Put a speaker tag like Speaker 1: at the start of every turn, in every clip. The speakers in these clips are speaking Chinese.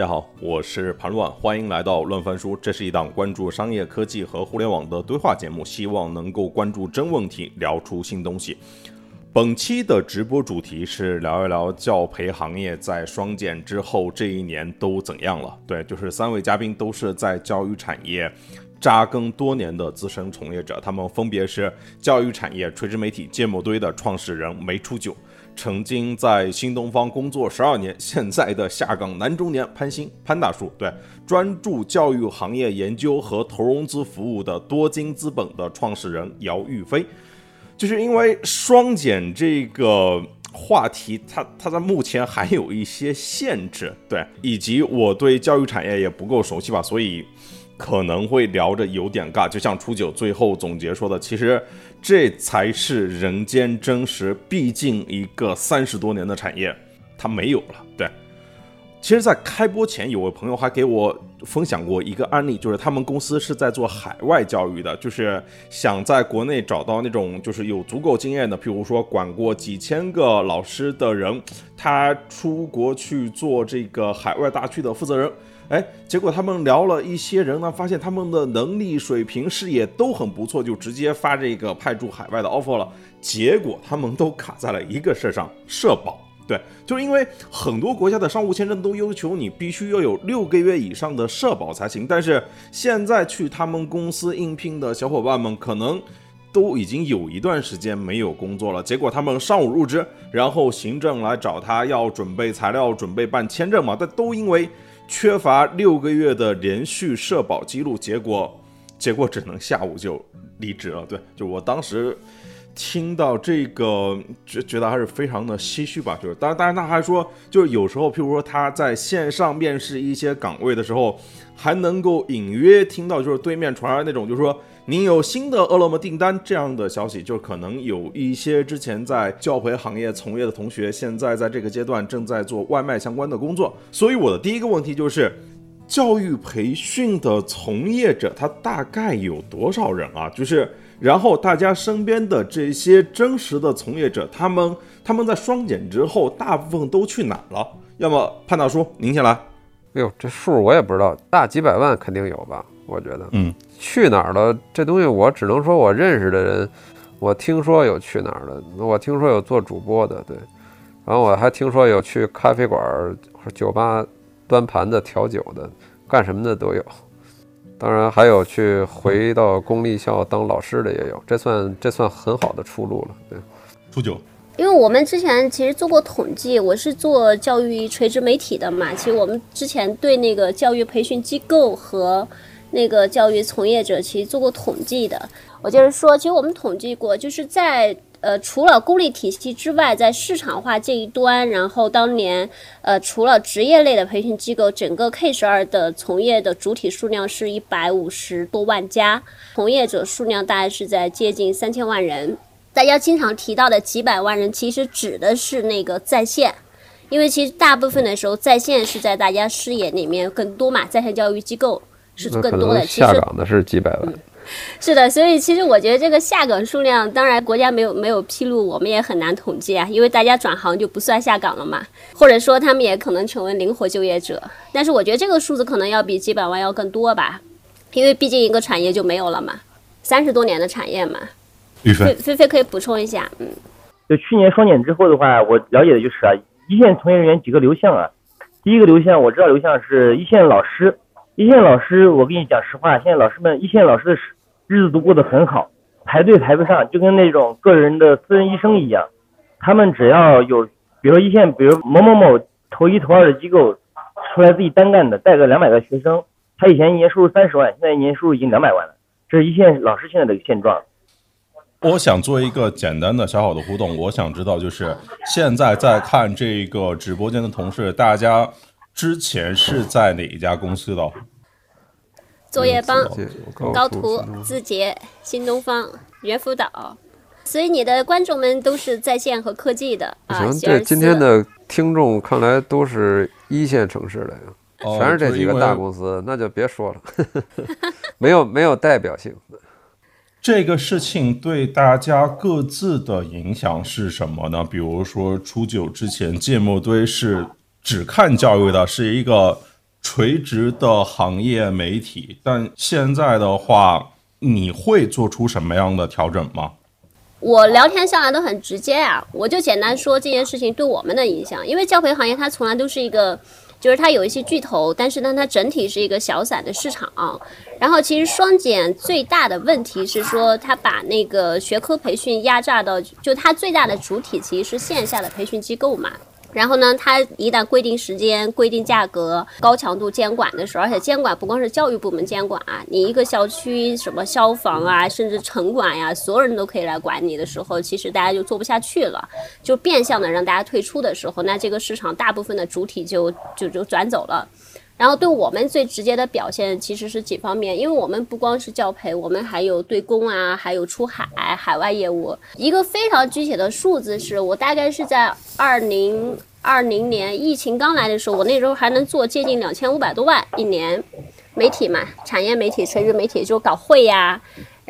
Speaker 1: 大家好，我是盘乱，欢迎来到乱翻书。这是一档关注商业科技和互联网的对话节目，希望能够关注真问题，聊出新东西。本期的直播主题是聊一聊教培行业在双减之后这一年都怎样了。对，就是三位嘉宾都是在教育产业扎根多年的资深从业者，他们分别是教育产业垂直媒体芥末堆的创始人梅初九。曾经在新东方工作十二年，现在的下岗男中年潘兴潘大叔，对，专注教育行业研究和投融资服务的多金资本的创始人姚玉飞，就是因为双减这个话题，它它在目前还有一些限制，对，以及我对教育产业也不够熟悉吧，所以。可能会聊着有点尬，就像初九最后总结说的，其实这才是人间真实。毕竟一个三十多年的产业，它没有了。对，其实，在开播前，有位朋友还给我分享过一个案例，就是他们公司是在做海外教育的，就是想在国内找到那种就是有足够经验的，譬如说管过几千个老师的人，他出国去做这个海外大区的负责人。哎，结果他们聊了一些人呢，发现他们的能力水平、视野都很不错，就直接发这个派驻海外的 offer 了。结果他们都卡在了一个事上，社保。对，就是因为很多国家的商务签证都要求你必须要有六个月以上的社保才行，但是现在去他们公司应聘的小伙伴们，可能都已经有一段时间没有工作了。结果他们上午入职，然后行政来找他要准备材料、准备办签证嘛，但都因为。缺乏六个月的连续社保记录，结果结果只能下午就离职了。对，就我当时听到这个，觉觉得还是非常的唏嘘吧。就是，当然，当然他还说，就是有时候，譬如说他在线上面试一些岗位的时候，还能够隐约听到，就是对面传来那种，就是说。您有新的饿了么订单这样的消息，就可能有一些之前在教培行业从业的同学，现在在这个阶段正在做外卖相关的工作。所以我的第一个问题就是，教育培训的从业者他大概有多少人啊？就是，然后大家身边的这些真实的从业者，他们他们在双减之后，大部分都去哪了？要么潘大叔您先来。
Speaker 2: 哎呦，这数我也不知道，大几百万肯定有吧？我觉得，
Speaker 1: 嗯。
Speaker 2: 去哪儿了？这东西我只能说我认识的人，我听说有去哪儿的，我听说有做主播的，对，然后我还听说有去咖啡馆、酒吧端盘子、调酒的，干什么的都有。当然还有去回到公立校当老师的也有，这算这算很好的出路了。对，
Speaker 1: 初九，
Speaker 3: 因为我们之前其实做过统计，我是做教育垂直媒体的嘛，其实我们之前对那个教育培训机构和那个教育从业者其实做过统计的，我就是说，其实我们统计过，就是在呃除了公立体系之外，在市场化这一端，然后当年呃除了职业类的培训机构，整个 K 十二的从业的主体数量是一百五十多万家，从业者数量大概是在接近三千万人。大家经常提到的几百万人，其实指的是那个在线，因为其实大部分的时候在线是在大家视野里面更多嘛，在线教育机构。是更多的，
Speaker 2: 下岗的是几百万，
Speaker 3: 是的，所以其实我觉得这个下岗数量，当然国家没有没有披露，我们也很难统计啊，因为大家转行就不算下岗了嘛，或者说他们也可能成为灵活就业者，但是我觉得这个数字可能要比几百万要更多吧，因为毕竟一个产业就没有了嘛，三十多年的产业嘛。菲菲菲可以补充一下，嗯，
Speaker 4: 就去年双减之后的话，我了解的就是啊，一线从业人员几个流向啊，第一个流向我知道流向是一线老师。一线老师，我跟你讲实话，现在老师们一线老师的日子都过得很好，排队排不上，就跟那种个人的私人医生一样。他们只要有，比如一线，比如某某某头一头二的机构出来自己单干的，带个两百个学生，他以前一年收入三十万，现在一年收入已经两百万了。这是一线老师现在的现状。
Speaker 1: 我想做一个简单的小小的互动，我想知道就是现在在看这个直播间的同事，大家。之前是在哪一家公司的？
Speaker 3: 作业帮、高途、字节、新东方、猿辅导，所以你的观众们都是在线和科技的啊。
Speaker 2: 行，这今天的听众看来都是一线城市的呀，全是这几个大公司，那就别说了，没有没有代表性。
Speaker 1: 这个事情对大家各自的影响是什么呢？比如说初九之前芥末堆是。只看教育的是一个垂直的行业媒体，但现在的话，你会做出什么样的调整吗？
Speaker 3: 我聊天下来都很直接啊，我就简单说这件事情对我们的影响，因为教培行业它从来都是一个。就是它有一些巨头，但是呢，它整体是一个小散的市场。然后，其实双减最大的问题是说，它把那个学科培训压榨到，就它最大的主体其实是线下的培训机构嘛。然后呢，它一旦规定时间、规定价格、高强度监管的时候，而且监管不光是教育部门监管啊，你一个小区什么消防啊，甚至城管呀，所有人都可以来管你的时候，其实大家就做不下去了，就变相的让大家退出的时候，那这个市场大部分的主体就就就转走了。然后对我们最直接的表现其实是几方面，因为我们不光是教培，我们还有对公啊，还有出海海外业务。一个非常具体的数字是我大概是在二零二零年疫情刚来的时候，我那时候还能做接近两千五百多万一年，媒体嘛，产业媒体、垂直媒体就搞会呀。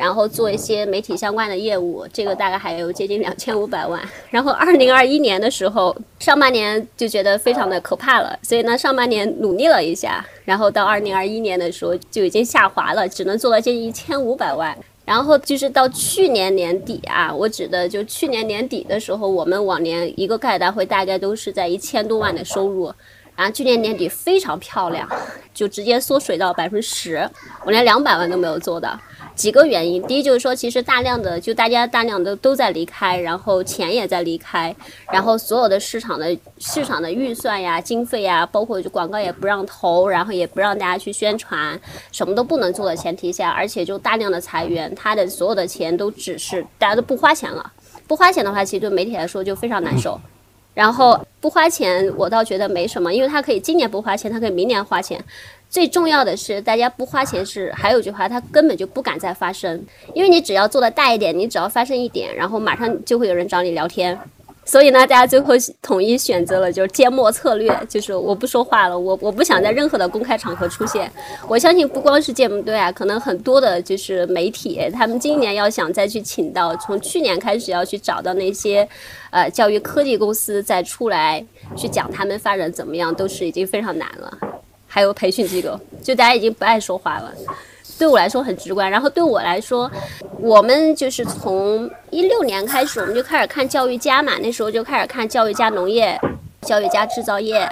Speaker 3: 然后做一些媒体相关的业务，这个大概还有接近两千五百万。然后二零二一年的时候，上半年就觉得非常的可怕了，所以呢，上半年努力了一下，然后到二零二一年的时候就已经下滑了，只能做到接近一千五百万。然后就是到去年年底啊，我指的就去年年底的时候，我们往年一个盖大会大概都是在一千多万的收入，然后去年年底非常漂亮，就直接缩水到百分之十，我连两百万都没有做到。几个原因，第一就是说，其实大量的就大家大量的都在离开，然后钱也在离开，然后所有的市场的市场的预算呀、经费呀，包括就广告也不让投，然后也不让大家去宣传，什么都不能做的前提下，而且就大量的裁员，他的所有的钱都只是大家都不花钱了，不花钱的话，其实对媒体来说就非常难受。然后不花钱，我倒觉得没什么，因为他可以今年不花钱，他可以明年花钱。最重要的是，大家不花钱是还有句话，他根本就不敢再发声，因为你只要做的大一点，你只要发声一点，然后马上就会有人找你聊天。所以呢，大家最后统一选择了就是缄默策略，就是我不说话了，我我不想在任何的公开场合出现。我相信不光是节目队啊，可能很多的就是媒体，他们今年要想再去请到，从去年开始要去找到那些，呃，教育科技公司再出来去讲他们发展怎么样，都是已经非常难了。还有培训机构，就大家已经不爱说话了。对我来说很直观，然后对我来说，我们就是从一六年开始，我们就开始看教育家嘛，那时候就开始看教育加农业、教育加制造业，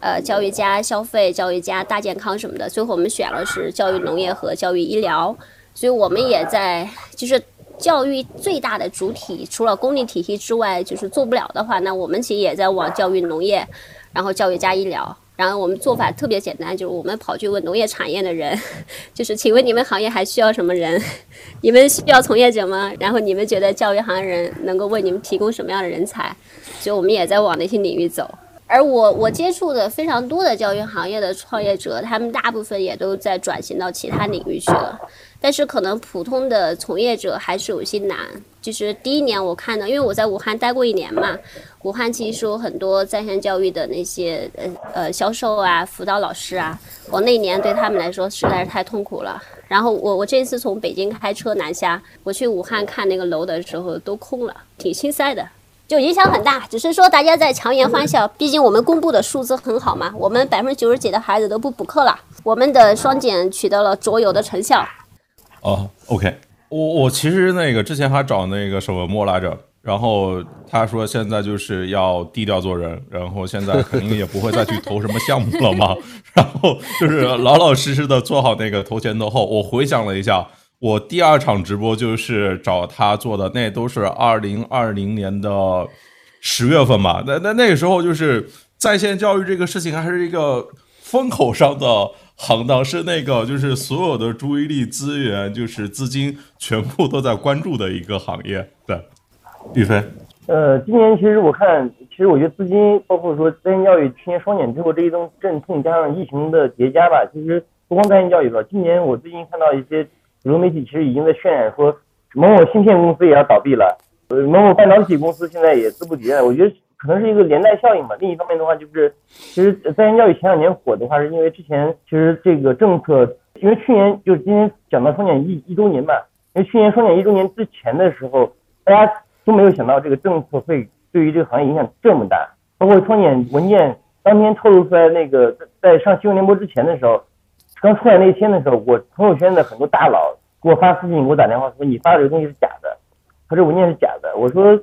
Speaker 3: 呃，教育加消费、教育加大健康什么的。最后我们选了是教育农业和教育医疗，所以我们也在就是教育最大的主体，除了公立体系之外，就是做不了的话，那我们其实也在往教育农业，然后教育加医疗。然后我们做法特别简单，就是我们跑去问农业产业的人，就是请问你们行业还需要什么人？你们需要从业者吗？然后你们觉得教育行业人能够为你们提供什么样的人才？所以我们也在往那些领域走。而我我接触的非常多的教育行业的创业者，他们大部分也都在转型到其他领域去了。但是可能普通的从业者还是有些难。就是第一年我看到，因为我在武汉待过一年嘛。武汉其实有很多在线教育的那些呃呃销售啊、辅导老师啊，我那年对他们来说实在是太痛苦了。然后我我这次从北京开车南下，我去武汉看那个楼的时候都空了，挺心塞的，就影响很大。只是说大家在强颜欢笑，毕竟我们公布的数字很好嘛，我们百分之九十几的孩子都不补课了，我们的双减取得了卓有的成效。
Speaker 1: 哦，OK，我我其实那个之前还找那个沈文墨来着。然后他说现在就是要低调做人，然后现在肯定也不会再去投什么项目了嘛。然后就是老老实实的做好那个投前投后。我回想了一下，我第二场直播就是找他做的，那都是二零二零年的十月份吧。那那那个时候就是在线教育这个事情还是一个风口上的行当，是那个就是所有的注意力资源就是资金全部都在关注的一个行业，对。宇飞，
Speaker 4: 呃，今年其实我看，其实我觉得资金包括说在线教育去年双减之后这一种阵痛，加上疫情的叠加吧，其实不光在线教育了。今年我最近看到一些主流媒体其实已经在渲染说某某芯片公司也要倒闭了，呃，某某半导体公司现在也资不抵债。我觉得可能是一个连带效应吧。另一方面的话，就是其实在线教育前两年火的话，是因为之前其实这个政策，因为去年就是今天讲到双减一一周年嘛，因为去年双减一周年之前的时候，大家。都没有想到这个政策会对于这个行业影响这么大，包括双减文件当天透露出来那个
Speaker 5: 在上新闻联播之前的时候，刚出来那一天的时候，我朋友圈的很多大佬给我发私信，给我打电话说你发的这个东西是假的，他说文件是假的。我说，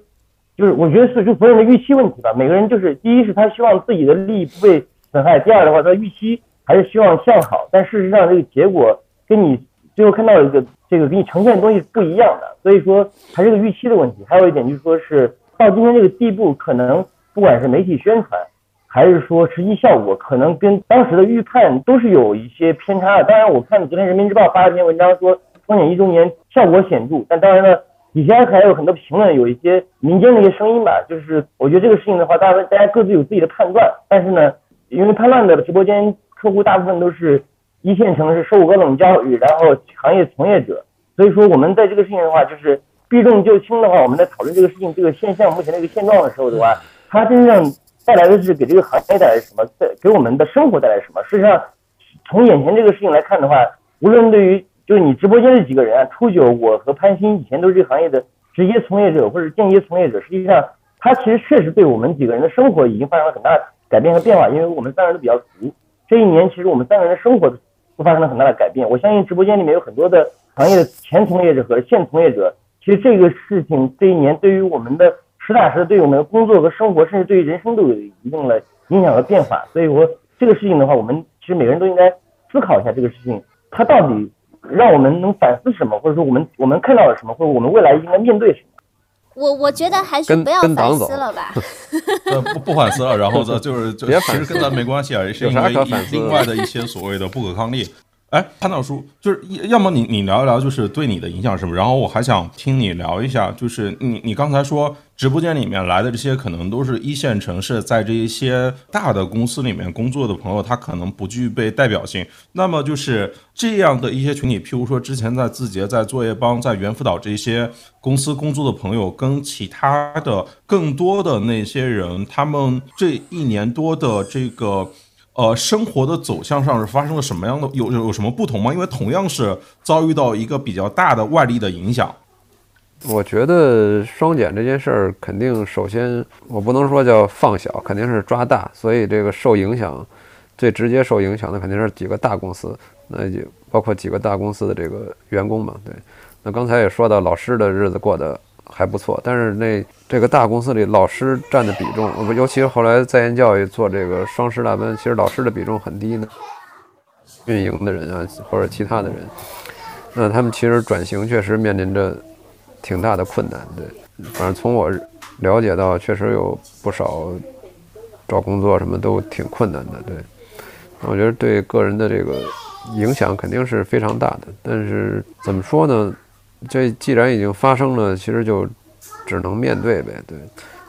Speaker 5: 就是我觉得是就所有人的预期问题吧。每个人就是第一是他希望自己的利益不被损害，第二的话他预期还是希望向好，但事实上这个结果跟你最后看到一个这个给你呈现的东西是不一样的。所以说还是个预期的问题。还有一点就是说是到今天这个地步，可能不管是媒体宣传。还是说实际效果可能跟当时的预判都是有一些偏差的。当然，我看昨天人民日报发了一篇文章说双减一周年效果显著，但当然呢，以前还有很多评论，有一些民间的一些声音吧。就是我觉得这个事情的话，大家大家各自有自己的判断。但是呢，因为叛乱的直播间客户大部分都是一线城市受过高等教育，然后行业从业者，所以说我们在这个事情的话，就是避重就轻的话，我们在讨论这个事情这个现象目前的一个现状的时候的话，它真正。带来的是给这个行业带来什么？在给我们的生活带来什么？事实上，从眼前这个事情来看的话，无论对于就是你直播间这几个人啊，初九，我和潘鑫以前都是这行业的直接从业者或者间接从业者，实际上他其实确实对我们几个人的生活已经发生了很大的改变和变化。因为我们三个人都比较熟，这一年其实我们三个人的生活都发生了很大的改变。我相信直播间里面有很多的行业的前从业者和现从业者，其实这个事情这一年对于我们的。实打实的对我们的工作和生活，甚至对于人生都有一定的影响和变化。所以，我这个事情的话，我们其实每个人都应该思考一下这个事情，它到底让我们能反思什么，或者说我们我们看到了什么，或者我们未来应该面对什么。
Speaker 3: 我我觉得还是不要反思了吧。
Speaker 1: 呃，不不反思了，然后呢，就是就其实跟咱没关系啊，也是因为另外的一些所谓的不可抗力。哎，潘导叔，就是要么你你聊一聊，就是对你的影响是什么？然后我还想听你聊一下，就是你你刚才说直播间里面来的这些，可能都是一线城市，在这一些大的公司里面工作的朋友，他可能不具备代表性。那么就是这样的一些群体，譬如说之前在字节、在作业帮、在猿辅导这些公司工作的朋友，跟其他的更多的那些人，他们这一年多的这个。呃，生活的走向上是发生了什么样的有有什么不同吗？因为同样是遭遇到一个比较大的外力的影响。
Speaker 2: 我觉得双减这件事儿，肯定首先我不能说叫放小，肯定是抓大。所以这个受影响最直接受影响的肯定是几个大公司，那就包括几个大公司的这个员工嘛。对，那刚才也说到老师的日子过得。还不错，但是那这个大公司里老师占的比重，尤其是后来在线教育做这个双师大班，其实老师的比重很低呢。运营的人啊，或者其他的人，那他们其实转型确实面临着挺大的困难。对，反正从我了解到，确实有不少找工作什么都挺困难的。对，我觉得对个人的这个影响肯定是非常大的。但是怎么说呢？这既然已经发生了，其实就只能面对呗。对，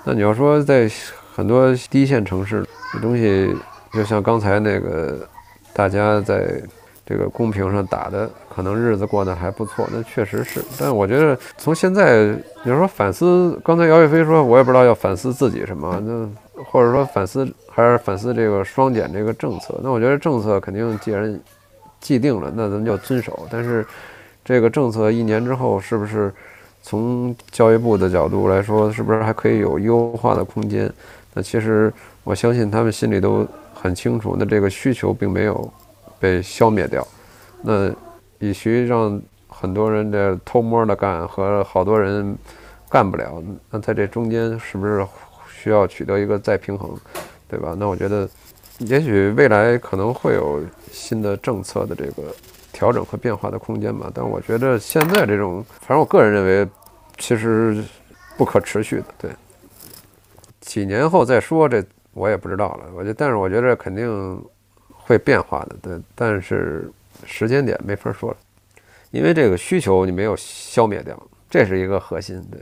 Speaker 2: 那你要说在很多第一线城市，这东西就像刚才那个大家在这个公屏上打的，可能日子过得还不错，那确实是。但我觉得从现在，你要说反思，刚才姚岳飞说，我也不知道要反思自己什么，那或者说反思还是反思这个双减这个政策。那我觉得政策肯定既然既定了，那咱们就遵守。但是。这个政策一年之后，是不是从教育部的角度来说，是不是还可以有优化的空间？那其实我相信他们心里都很清楚，那这个需求并没有被消灭掉。那与其让很多人的偷摸的干和好多人干不了，那在这中间是不是需要取得一个再平衡，对吧？那我觉得，也许未来可能会有新的政策的这个。调整和变化的空间吧，但我觉得现在这种，反正我个人认为，其实不可持续的。对，几年后再说，这我也不知道了。我觉，但是我觉得肯定会变化的。对，但是时间点没法说了，因为这个需求你没有消灭掉，这是一个核心。对，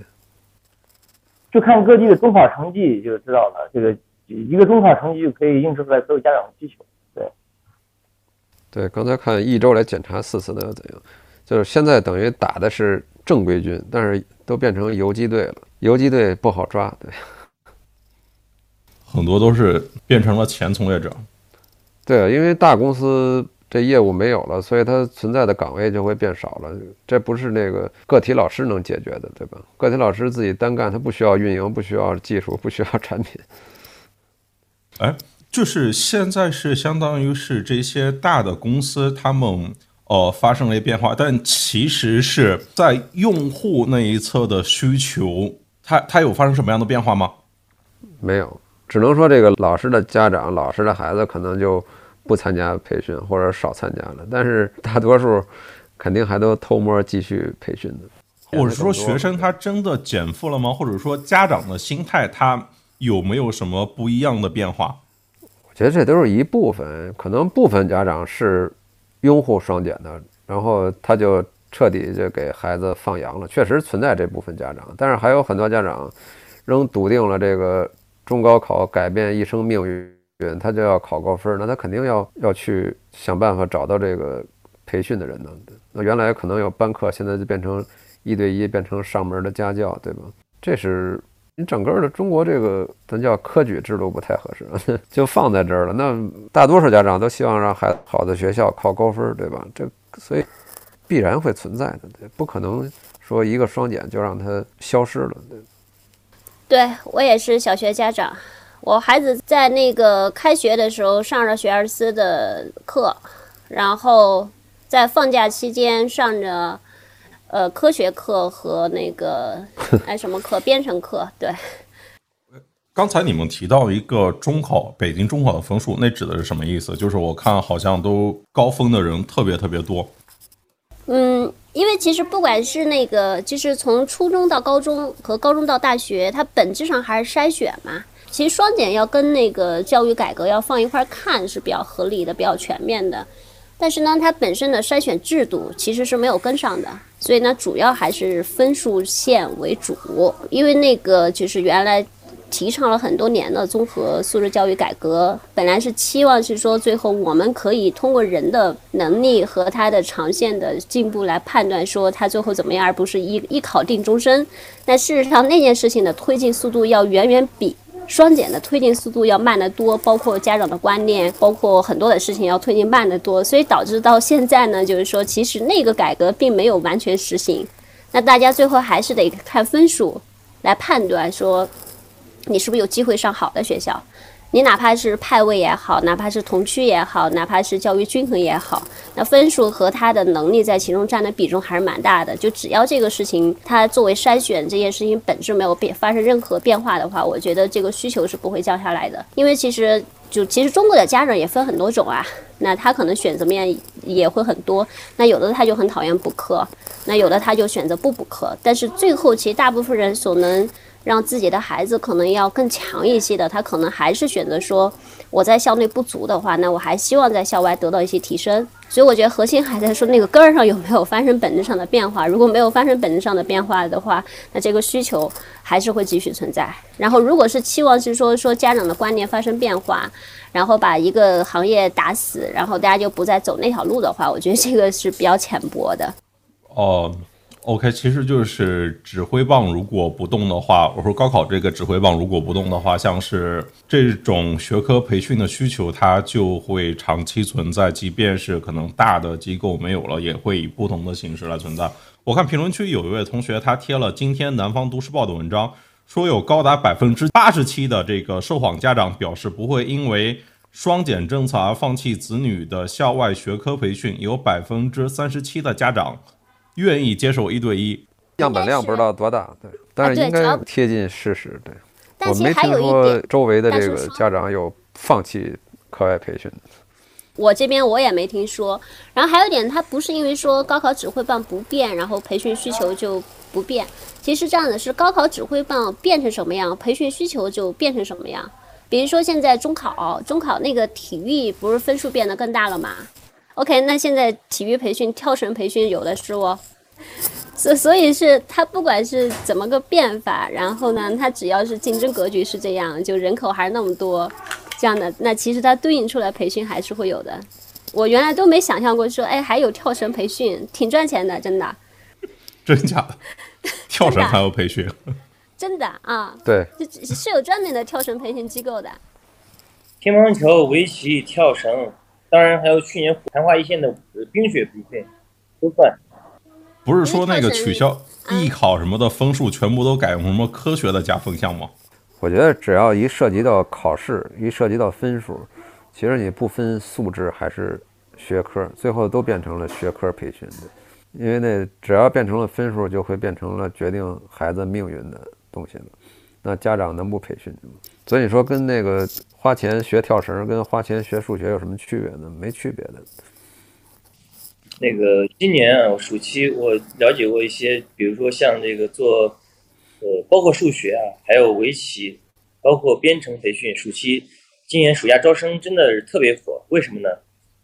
Speaker 5: 就看各地的中考成绩就知道了。这个一个中考成绩就可以映射出来所有家长的需求。
Speaker 2: 对，刚才看一周来检查四次那又怎样？就是现在等于打的是正规军，但是都变成游击队了。游击队不好抓，对，
Speaker 1: 很多都是变成了前从业者。
Speaker 2: 对，因为大公司这业务没有了，所以它存在的岗位就会变少了。这不是那个个体老师能解决的，对吧？个体老师自己单干，他不需要运营，不需要技术，不需要产品。
Speaker 1: 哎。就是现在是相当于是这些大的公司，他们呃发生了一变化，但其实是在用户那一侧的需求，它它有发生什么样的变化吗？
Speaker 2: 没有，只能说这个老师的家长、老师的孩子可能就不参加培训或者少参加了，但是大多数肯定还都偷摸继续培训的。
Speaker 1: 或者说学生他真的减负了吗？或者说家长的心态他有没有什么不一样的变化？
Speaker 2: 我觉得这都是一部分，可能部分家长是拥护双减的，然后他就彻底就给孩子放羊了。确实存在这部分家长，但是还有很多家长仍笃定了这个中高考改变一生命运，他就要考高分，那他肯定要要去想办法找到这个培训的人呢。那原来可能有班课，现在就变成一对一，变成上门的家教，对吧？这是。你整个的中国这个咱叫科举制度不太合适，就放在这儿了。那大多数家长都希望让孩子好的学校考高分，对吧？这所以必然会存在的，不可能说一个双减就让它消失了。
Speaker 3: 对我也是小学家长，我孩子在那个开学的时候上着学而思的课，然后在放假期间上着。呃，科学课和那个 哎什么课，编程课，对。
Speaker 1: 刚才你们提到一个中考，北京中考的分数，那指的是什么意思？就是我看好像都高分的人特别特别多。
Speaker 3: 嗯，因为其实不管是那个，就是从初中到高中和高中到大学，它本质上还是筛选嘛。其实双减要跟那个教育改革要放一块看是比较合理的，比较全面的。但是呢，它本身的筛选制度其实是没有跟上的，所以呢，主要还是分数线为主。因为那个就是原来提倡了很多年的综合素质教育改革，本来是期望是说最后我们可以通过人的能力和他的长线的进步来判断说他最后怎么样，而不是一一考定终身。但事实上，那件事情的推进速度要远远比。双减的推进速度要慢得多，包括家长的观念，包括很多的事情要推进慢得多，所以导致到现在呢，就是说其实那个改革并没有完全实行，那大家最后还是得看分数来判断说，你是不是有机会上好的学校。你哪怕是派位也好，哪怕是同区也好，哪怕是教育均衡也好，那分数和他的能力在其中占的比重还是蛮大的。就只要这个事情，它作为筛选这件事情本质没有变发生任何变化的话，我觉得这个需求是不会降下来的。因为其实就其实中国的家长也分很多种啊，那他可能选择面也会很多。那有的他就很讨厌补课，那有的他就选择不补课。但是最后其实大部分人所能。让自己的孩子可能要更强一些的，他可能还是选择说，我在校内不足的话，那我还希望在校外得到一些提升。所以我觉得核心还在说那个根儿上有没有发生本质上的变化。如果没有发生本质上的变化的话，那这个需求还是会继续存在。然后如果是期望是说说家长的观念发生变化，然后把一个行业打死，然后大家就不再走那条路的话，我觉得这个是比较浅薄的。
Speaker 1: 哦。OK，其实就是指挥棒如果不动的话，我说高考这个指挥棒如果不动的话，像是这种学科培训的需求，它就会长期存在。即便是可能大的机构没有了，也会以不同的形式来存在。我看评论区有一位同学他贴了今天南方都市报的文章，说有高达百分之八十七的这个受访家长表示不会因为双减政策而放弃子女的校外学科培训，有百分之三十七的家长。愿意接受一对一，
Speaker 2: 样本量不知道多大，对，但是应该贴近事实，对。我没听说周围的这个家长有放弃课外培训的。
Speaker 3: 我这边我也没听说。然后还有一点，他不是因为说高考指挥棒不变，然后培训需求就不变。其实这样的是高考指挥棒变成什么样，培训需求就变成什么样。比如说现在中考，中考那个体育不是分数变得更大了吗？OK，那现在体育培训、跳绳培训有的是哦，所所以是它不管是怎么个变法，然后呢，它只要是竞争格局是这样，就人口还是那么多，这样的，那其实它对应出来培训还是会有的。我原来都没想象过说，哎，还有跳绳培训，挺赚钱的，真的。
Speaker 1: 真假的？跳绳还有培训？
Speaker 3: 真的啊？
Speaker 2: 对，
Speaker 3: 是有专门的跳绳培训机构的。
Speaker 4: 乒乓球、围棋、跳绳。当然，还有去年昙花一现的冰雪培训，都算。
Speaker 1: 不是说那个取消艺考什么的分数全部都改用什么科学的加分项吗？
Speaker 2: 我觉得只要一涉及到考试，一涉及到分数，其实你不分素质还是学科，最后都变成了学科培训的。因为那只要变成了分数，就会变成了决定孩子命运的东西了。那家长能不培训吗？所以你说跟那个花钱学跳绳，跟花钱学数学有什么区别呢？没区别的。
Speaker 5: 那个今年啊，暑期我了解过一些，比如说像这个做，呃，包括数学啊，还有围棋，包括编程培训，暑期今年暑假招生真的是特别火。为什么呢？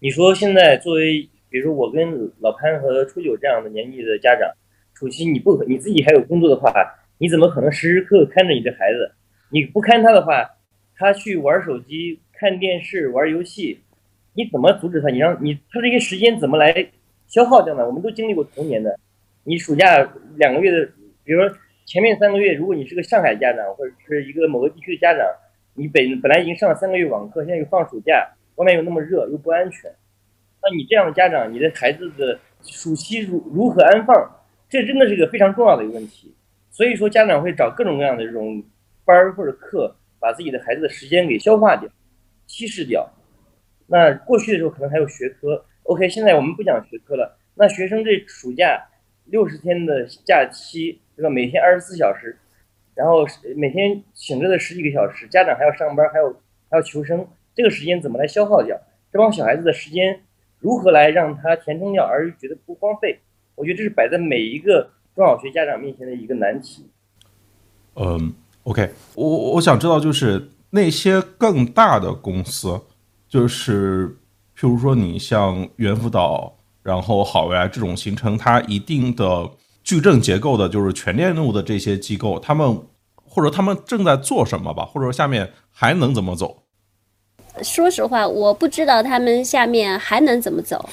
Speaker 5: 你说现在作为，比如说我跟老潘和初九这样的年纪的家长，暑期你不你自己还有工作的话，你怎么可能时时刻刻看着你的孩子？你不看他的话，他去玩手机、看电视、玩游戏，你怎么阻止他？你让你他这些时间怎么来？消耗掉呢？我们都经历过童年的。你暑假两个月的，比如说前面三个月，如果你是个上海家长或者是一个某个地区的家长，你本本来已经上了三个月网课，现在又放暑假，外面又那么热又不安全，那你这样的家长，你的孩子的暑期如如何安放？这真的是一个非常重要的一个问题。所以说，家长会找各种各样的这种班或者课，把自己的孩子的时间给消化掉、稀释掉。那过去的时候可能还有学科。OK，现在我们不讲学科了。那学生这暑假六十天的假期，对吧？每天二十四小时，然后每天醒着的十几个小时，家长还要上班，还有还要求生，这个时间怎么来消耗掉？这帮小孩子的时间如何来让他填充掉，而又觉得不荒废？我觉得这是摆在每一个中小学家长面前的一个难题。
Speaker 1: 嗯，OK，我我想知道就是那些更大的公司，就是。譬如说，你像猿辅导，然后好未来这种形成它一定的矩阵结构的，就是全链路的这些机构，他们或者他们正在做什么吧？或者说下面还能怎么走？
Speaker 3: 说实话，我不知道他们下面还能怎么走，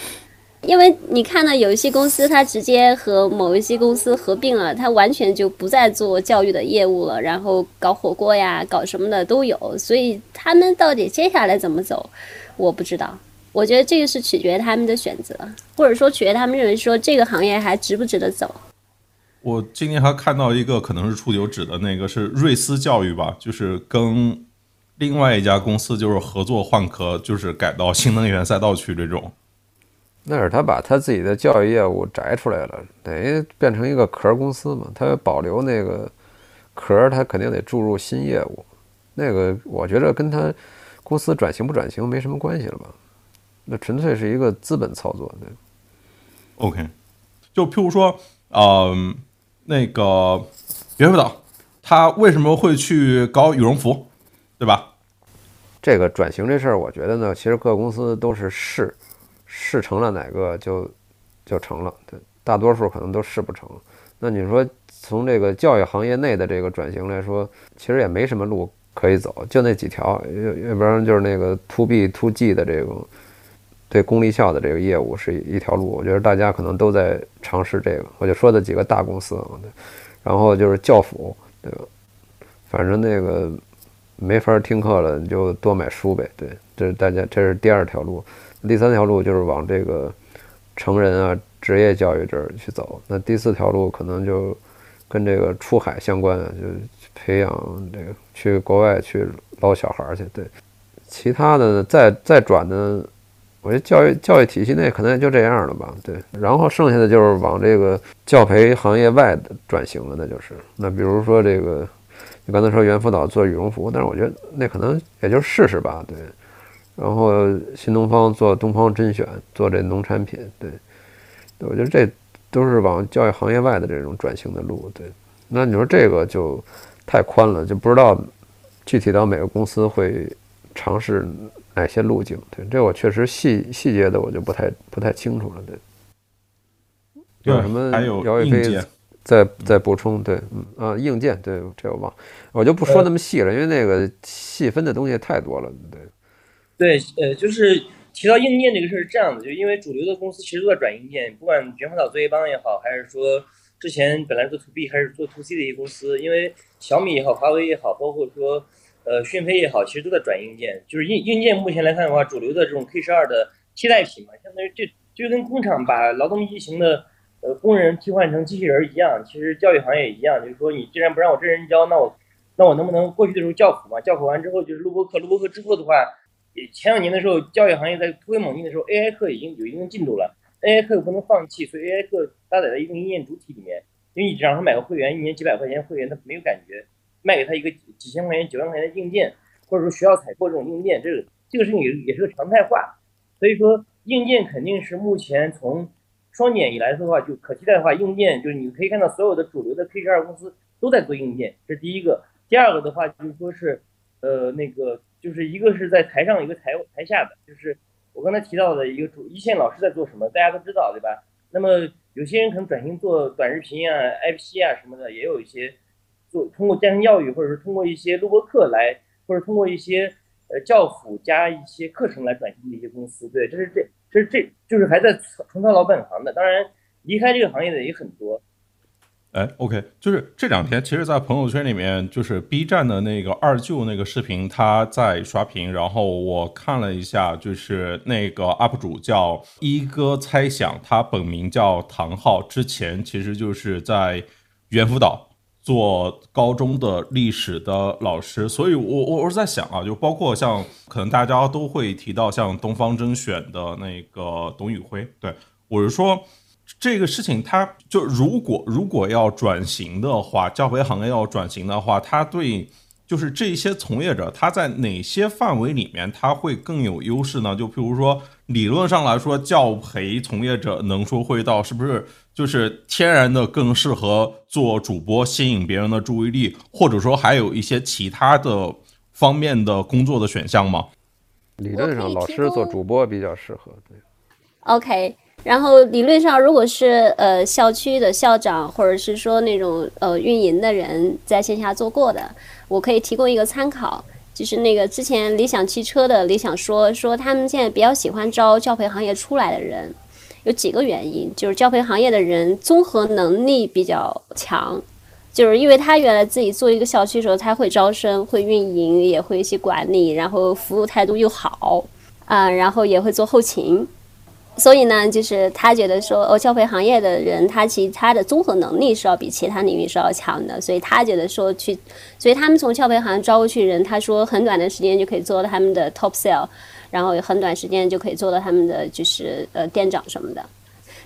Speaker 3: 因为你看到有一些公司，它直接和某一些公司合并了，它完全就不再做教育的业务了，然后搞火锅呀、搞什么的都有，所以他们到底接下来怎么走，我不知道。我觉得这个是取决于他们的选择，或者说取决于他们认为说这个行业还值不值得走。
Speaker 1: 我今天还看到一个可能是触九指的那个是瑞思教育吧，就是跟另外一家公司就是合作换壳，就是改到新能源赛道去这种。
Speaker 2: 那是他把他自己的教育业务摘出来了，等于变成一个壳公司嘛。他保留那个壳，他肯定得注入新业务。那个我觉得跟他公司转型不转型没什么关系了吧。那纯粹是一个资本操作，对。
Speaker 1: OK，就譬如说，嗯，那个袁辅导，他为什么会去搞羽绒服，对吧？
Speaker 2: 这个转型这事儿，我觉得呢，其实各公司都是试，试成了哪个就就成了，对，大多数可能都试不成。那你说从这个教育行业内的这个转型来说，其实也没什么路可以走，就那几条，要要不然就是那个 To B To G 的这种。对公立校的这个业务是一条路，我觉得大家可能都在尝试这个。我就说的几个大公司啊，然后就是教辅，对吧？反正那个没法听课了，你就多买书呗。对，这是大家这是第二条路。第三条路就是往这个成人啊职业教育这儿去走。那第四条路可能就跟这个出海相关，就培养这个去国外去捞小孩去。对，其他的再再转的。我觉得教育教育体系内可能也就这样了吧，对。然后剩下的就是往这个教培行业外的转型了，那就是。那比如说这个，你刚才说猿辅导做羽绒服，但是我觉得那可能也就试试吧，对。然后新东方做东方甄选，做这农产品，对。我觉得这都是往教育行业外的这种转型的路，对。那你说这个就太宽了，就不知道具体到每个公司会尝试。哪些路径？对，这我确实细细节的我就不太不太清楚了。对，有什么？
Speaker 1: 还有硬件，
Speaker 2: 再再补充。对，嗯啊，硬件，对，这我忘，我就不说那么细了，因为那个细分的东西太多了。对，
Speaker 5: 对，呃，就是提到硬件这个事儿是这样的，就因为主流的公司其实都在转硬件，不管卷福岛作业帮也好，还是说之前本来做 to B 还是做 to C 的一些公司，因为小米也好，华为也好，包括说。呃，讯飞也好，其实都在转硬件，就是硬硬件目前来看的话，主流的这种 K 十二的替代品嘛，相当于就就跟工厂把劳动密集型的呃工人替换成机器人一样，其实教育行业也一样，就是说你既然不让我真人教，那我那我能不能过去的时候教辅嘛？教辅完之后就是录播课，录播课之后的话，前两年的时候，教育行业在突飞猛进的时候，AI 课已经有一定的进度了，AI 课又不能放弃，所以 AI 课搭载在一定硬件主体里面。因为你只让他买个会员，一年几百块钱会员，他没有感觉；卖给他一个几千块钱、几万块钱的硬件，或者说学校采购这种硬件，这个这个事情也也是个常态化。所以说，硬件肯定是目前从双减以来的话，就可替代的话，硬件就是你可以看到所有的主流的 K 十二公司都在做硬件，这是第一个。第二个的话就是说是，呃，那个就是一个是在台上，一个台台下的，就是我刚才提到的一个主一线老师在做什么，大家都知道，对吧？那么有些人可能转型做短视频啊、IP 啊什么的，也有一些做通过家庭教育，或者是通过一些录播课来，或者通过一些呃教辅加一些课程来转型的一些公司。对，这是这这是这就是还在重操老本行的。当然，离开这个行业的也很多。
Speaker 1: 哎，OK，就是这两天，其实，在朋友圈里面，就是 B 站的那个二舅那个视频，他在刷屏，然后我看了一下，就是那个 UP 主叫一哥猜想，他本名叫唐昊，之前其实就是在猿辅导做高中的历史的老师，所以我我我是在想啊，就包括像可能大家都会提到像东方甄选的那个董宇辉，对我是说。这个事情，它就如果如果要转型的话，教培行业要转型的话，它对就是这些从业者，他在哪些范围里面他会更有优势呢？就譬如说，理论上来说，教培从业者能说会道，是不是就是天然的更适合做主播，吸引别人的注意力，或者说还有一些其他的方面的工作的选项吗？
Speaker 2: 理论上，老师做主播比较适合。对
Speaker 3: ，OK。然后理论上，如果是呃校区的校长，或者是说那种呃运营的人在线下做过的，我可以提供一个参考，就是那个之前理想汽车的理想说说他们现在比较喜欢招教培行业出来的人，有几个原因，就是教培行业的人综合能力比较强，就是因为他原来自己做一个校区的时候，他会招生、会运营，也会一些管理，然后服务态度又好啊，然后也会做后勤。所以呢，就是他觉得说，哦，教培行业的人，他其实他的综合能力是要比其他领域是要强的，所以他觉得说去，所以他们从教培行业招过去人，他说很短的时间就可以做到他们的 top sale，然后很短时间就可以做到他们的就是呃店长什么的。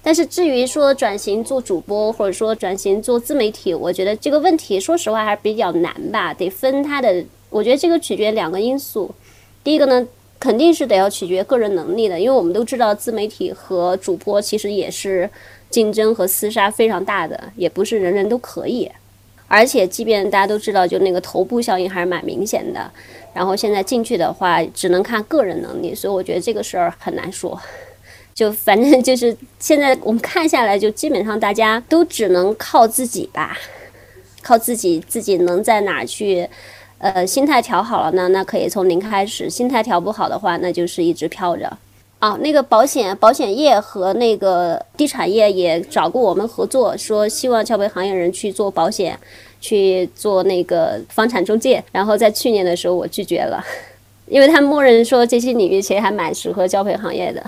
Speaker 3: 但是至于说转型做主播，或者说转型做自媒体，我觉得这个问题说实话还是比较难吧，得分他的，我觉得这个取决两个因素，第一个呢。肯定是得要取决个人能力的，因为我们都知道自媒体和主播其实也是竞争和厮杀非常大的，也不是人人都可以。而且，即便大家都知道，就那个头部效应还是蛮明显的。然后现在进去的话，只能看个人能力，所以我觉得这个事儿很难说。就反正 就是现在我们看下来，就基本上大家都只能靠自己吧，靠自己，自己能在哪去。呃，心态调好了呢，那可以从零开始；心态调不好的话，那就是一直飘着。啊，那个保险保险业和那个地产业也找过我们合作，说希望教培行业人去做保险，去做那个房产中介。然后在去年的时候，我拒绝了，因为他们默认说这些领域其实还蛮适合教培行业的。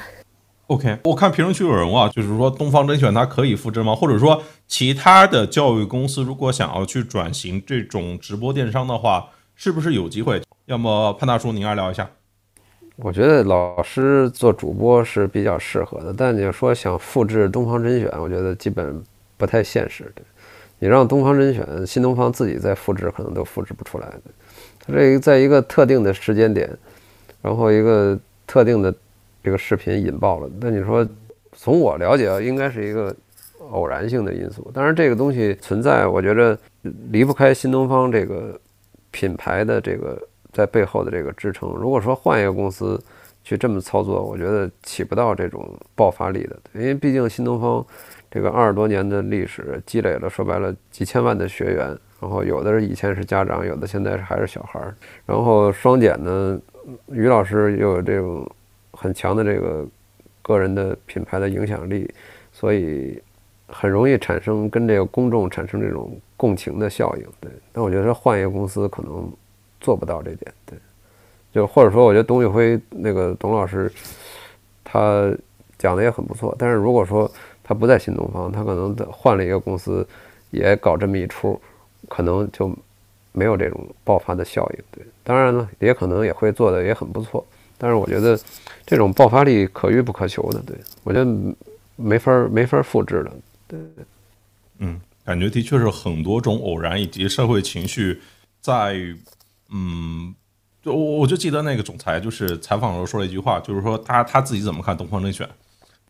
Speaker 1: OK，我看评论区有人问，就是说东方甄选它可以复制吗？或者说其他的教育公司如果想要去转型这种直播电商的话？是不是有机会？要么潘大叔您来聊一下。
Speaker 2: 我觉得老师做主播是比较适合的，但你说想复制东方甄选，我觉得基本不太现实。你让东方甄选、新东方自己再复制，可能都复制不出来的。它这在一个特定的时间点，然后一个特定的这个视频引爆了。那你说，从我了解啊，应该是一个偶然性的因素。当然，这个东西存在，我觉得离不开新东方这个。品牌的这个在背后的这个支撑，如果说换一个公司去这么操作，我觉得起不到这种爆发力的。因为毕竟新东方这个二十多年的历史积累了，说白了几千万的学员，然后有的是以前是家长，有的现在还是小孩儿。然后双减呢，于老师又有这种很强的这个个人的品牌的影响力，所以很容易产生跟这个公众产生这种。共情的效应，对，但我觉得换一个公司可能做不到这点，对，就或者说，我觉得董宇辉那个董老师他讲的也很不错，但是如果说他不在新东方，他可能换了一个公司也搞这么一出，可能就没有这种爆发的效应。对，当然了，也可能也会做的也很不错，但是我觉得这种爆发力可遇不可求的。对我觉得没法没法复制的。对，
Speaker 1: 嗯，感觉的确是很多种偶然以及社会情绪在，嗯。就我我就记得那个总裁就是采访的时候说了一句话，就是说他他自己怎么看东方甄选，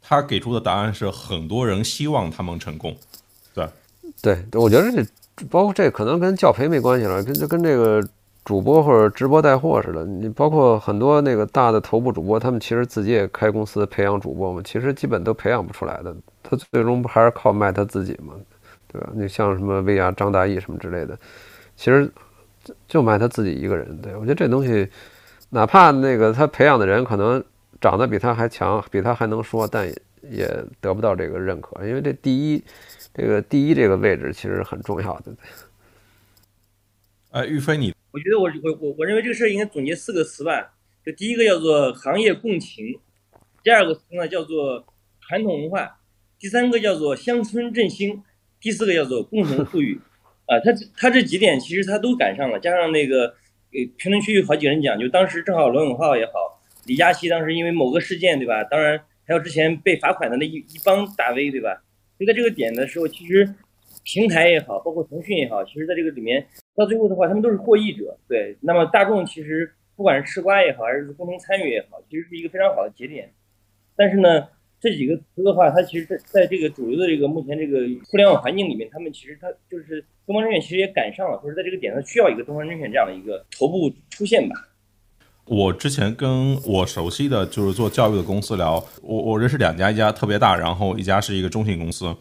Speaker 1: 他给出的答案是很多人希望他们成功，对，
Speaker 2: 对，我觉得这包括这可能跟教培没关系了，跟就跟这个主播或者直播带货似的，你包括很多那个大的头部主播，他们其实自己也开公司培养主播嘛，其实基本都培养不出来的，他最终不还是靠卖他自己嘛，对吧？你像什么薇娅、张大奕什么之类的，其实。就卖他自己一个人，对我觉得这东西，哪怕那个他培养的人可能长得比他还强，比他还能说，但也得不到这个认可，因为这第一，这个第一这个位置其实很重要的。
Speaker 1: 哎，玉飞，你，
Speaker 5: 我觉得我我我我认为这个事儿应该总结四个词吧，就第一个叫做行业共情，第二个词呢叫做传统文化，第三个叫做乡村振兴，第四个叫做共同富裕。啊，他他这几点其实他都赶上了，加上那个，呃，评论区有好几个人讲，就当时正好罗永浩也好，李佳琦当时因为某个事件，对吧？当然还有之前被罚款的那一一帮大 V，对吧？就在这个点的时候，其实平台也好，包括腾讯也好，其实在这个里面到最后的话，他们都是获益者，对。那么大众其实不管是吃瓜也好，还是共同参与也好，其实是一个非常好的节点。但是呢。这几个词的话，它其实，在在这个主流的这个目前这个互联网环境里面，他们其实它就是东方甄选，其实也赶上了，或者在这个点上需要一个东方甄选这样的一个头部出现吧。
Speaker 1: 我之前跟我熟悉的就是做教育的公司聊，我我认识两家，一家特别大，然后一家是一个中型公司。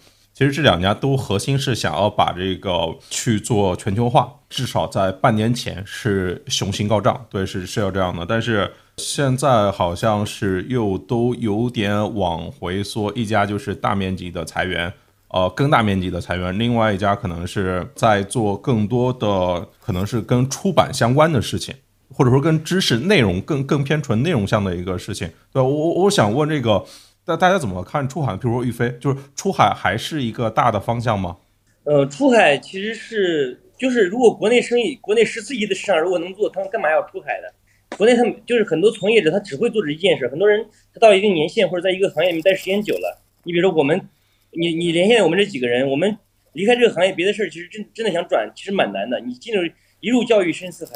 Speaker 1: 其实这两家都核心是想要把这个去做全球化，至少在半年前是雄心高涨，对，是是要这样的，但是。现在好像是又都有点往回缩，一家就是大面积的裁员，呃，更大面积的裁员；另外一家可能是在做更多的，可能是跟出版相关的事情，或者说跟知识内容更更偏纯内容向的一个事情。对我我我想问这个，那大家怎么看出海？比如说玉飞，就是出海还是一个大的方向吗？
Speaker 5: 呃，出海其实是就是如果国内生意，国内十四亿的市场如果能做，他们干嘛要出海的？国内他们就是很多从业者，他只会做这一件事。很多人他到一定年限或者在一个行业里面待时间久了，你比如说我们，你你连线我们这几个人，我们离开这个行业，别的事儿其实真真的想转，其实蛮难的。你进入一入教育深似海，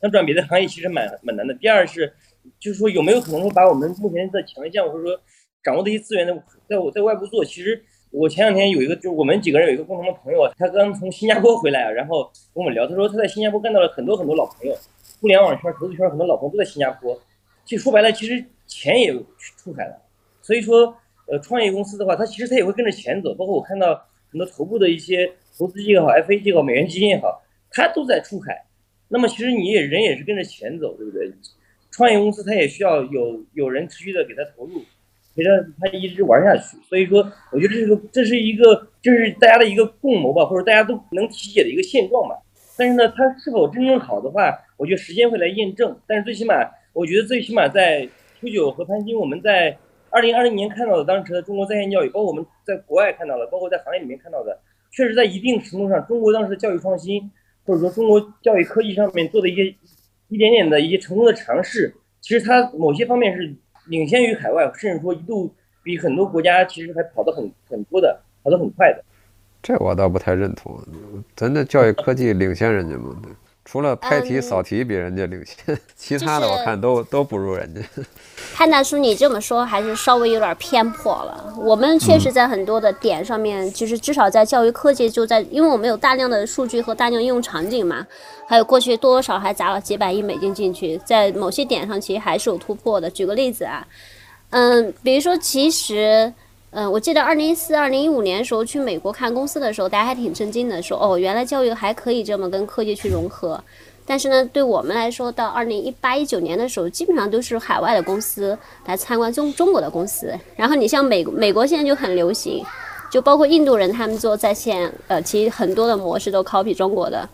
Speaker 5: 想转别的行业其实蛮蛮难的。第二是，就是说有没有可能说把我们目前的强项或者说掌握的一些资源，在在我在外部做？其实我前两天有一个，就是我们几个人有一个共同的朋友，他刚从新加坡回来，然后跟我们聊，他说他在新加坡干到了很多很多老朋友。互联网圈、投资圈很多老朋友都在新加坡，其实说白了，其实钱也出海了。所以说，呃，创业公司的话，它其实它也会跟着钱走。包括我看到很多头部的一些投资机构也好、FA 机构、美元基金也好，它都在出海。那么其实你也人也是跟着钱走，对不对？创业公司它也需要有有人持续的给它投入，陪着他一直玩下去。所以说，我觉得这个这是一个就是大家的一个共谋吧，或者大家都能理解的一个现状吧。但是呢，它是否真正好的话，我觉得时间会来验证。但是最起码，我觉得最起码在初九和潘金，我们在二零二零年看到的当时的中国在线教育，包括我们在国外看到的，包括在行业里面看到的，确实在一定程度上，中国当时的教育创新，或者说中国教育科技上面做的一些一点点的一些成功的尝试，其实它某些方面是领先于海外，甚至说一度比很多国家其实还跑得很很多的，跑得很快的。
Speaker 2: 这我倒不太认同，咱的教育科技领先人家吗？除了拍题扫题比人家领先，其他的我看都都不如人家。
Speaker 3: 潘大叔，你这么说还是稍微有点偏颇了。我们确实在很多的点上面，就是至少在教育科技，就在因为我们有大量的数据和大量应用场景嘛，还有过去多多少还砸了几百亿美金进去，在某些点上其实还是有突破的。举个例子啊，嗯，比如说其实。嗯，我记得二零一四、二零一五年的时候去美国看公司的时候，大家还挺震惊的，说哦，原来教育还可以这么跟科技去融合。但是呢，对我们来说，到二零一八、一九年的时候，基本上都是海外的公司来参观中中国的公司。然后你像美美国现在就很流行，就包括印度人他们做在线，呃，其实很多的模式都 copy 中国的。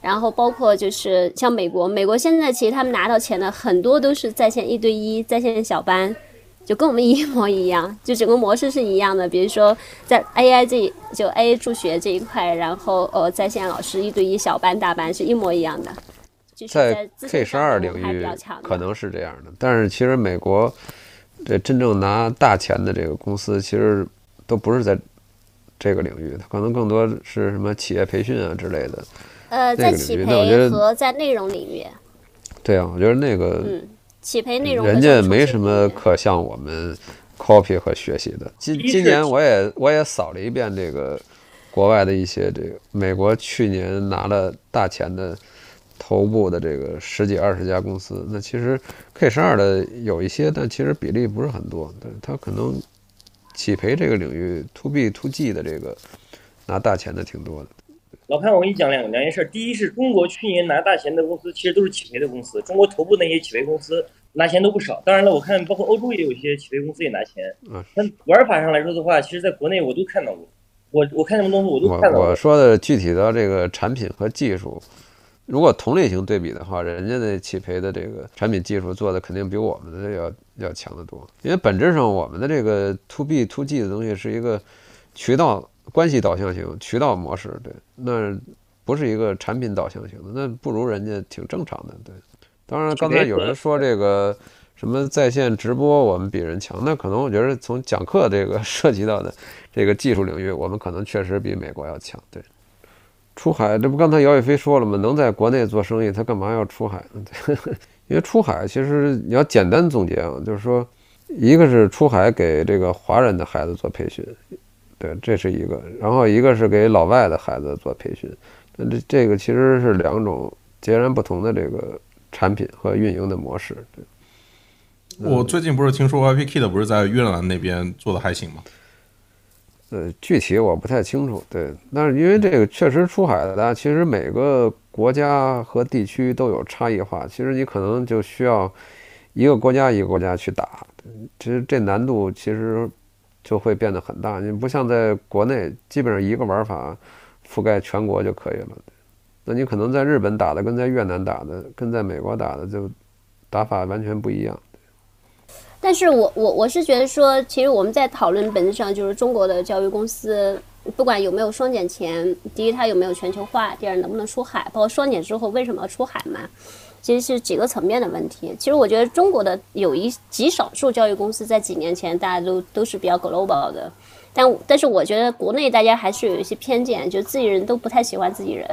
Speaker 3: 然后包括就是像美国，美国现在其实他们拿到钱的很多都是在线一对一、在线小班。就跟我们一模一样，就整个模式是一样的。比如说在 AI 这就 AI 助学这一块，然后呃在线老师一对一小班大班是一模一样的。就是
Speaker 2: 在 K 十二领域可能是这样的，但是其实美国这真正拿大钱的这个公司，其实都不是在这个领域的，可能更多是什么企业培训啊之类的。
Speaker 3: 呃，在企
Speaker 2: 域那我觉得
Speaker 3: 培和在内容领域，
Speaker 2: 对啊，我觉得那个
Speaker 3: 嗯，企培内容
Speaker 2: 人家没什么可向我们 copy 和学习的。今今年我也我也扫了一遍这个国外的一些这个美国去年拿了大钱的头部的这个十几二十家公司，那其实 K 十二的有一些，但其实比例不是很多。对，它可能企培这个领域 to B to G 的这个拿大钱的挺多的。
Speaker 5: 老潘，我跟你讲两两件事儿。第一是中国去年拿大钱的公司，其实都是企培的公司。中国头部那些企培公司拿钱都不少。当然了，我看包括欧洲也有一些企培公司也拿钱
Speaker 2: 嗯。
Speaker 5: 但玩法上来说的话，其实在国内我都看到过。我我看什么东西我都看到过。
Speaker 2: 我说的具体到这个产品和技术，如果同类型对比的话，人家的企培的这个产品技术做的肯定比我们的要要强得多。因为本质上我们的这个 to B to G 的东西是一个渠道关系导向型渠道模式，对，那不是一个产品导向型的，那不如人家挺正常的，对。当然，刚才有人说这个什么在线直播我们比人强，那可能我觉得从讲课这个 涉及到的这个技术领域，我们可能确实比美国要强，对。出海，这不刚才姚宇飞说了吗？能在国内做生意，他干嘛要出海 因为出海其实你要简单总结啊，就是说，一个是出海给这个华人的孩子做培训，对，这是一个；然后一个是给老外的孩子做培训，那这这个其实是两种截然不同的这个产品和运营的模式。对
Speaker 1: 我最近不是听说 YPKid 不是在越南那边做的还行吗？
Speaker 2: 呃，具体我不太清楚，对，但是因为这个确实出海的，大家其实每个国家和地区都有差异化，其实你可能就需要一个国家一个国家去打，其实这难度其实就会变得很大。你不像在国内，基本上一个玩法覆盖全国就可以了。那你可能在日本打的跟在越南打的跟在美国打的就打法完全不一样。
Speaker 3: 但是我我我是觉得说，其实我们在讨论本质上就是中国的教育公司，不管有没有双减前，第一它有没有全球化，第二能不能出海，包括双减之后为什么要出海嘛，其实是几个层面的问题。其实我觉得中国的有一极少数教育公司在几年前大家都都是比较 global 的，但但是我觉得国内大家还是有一些偏见，就自己人都不太喜欢自己人。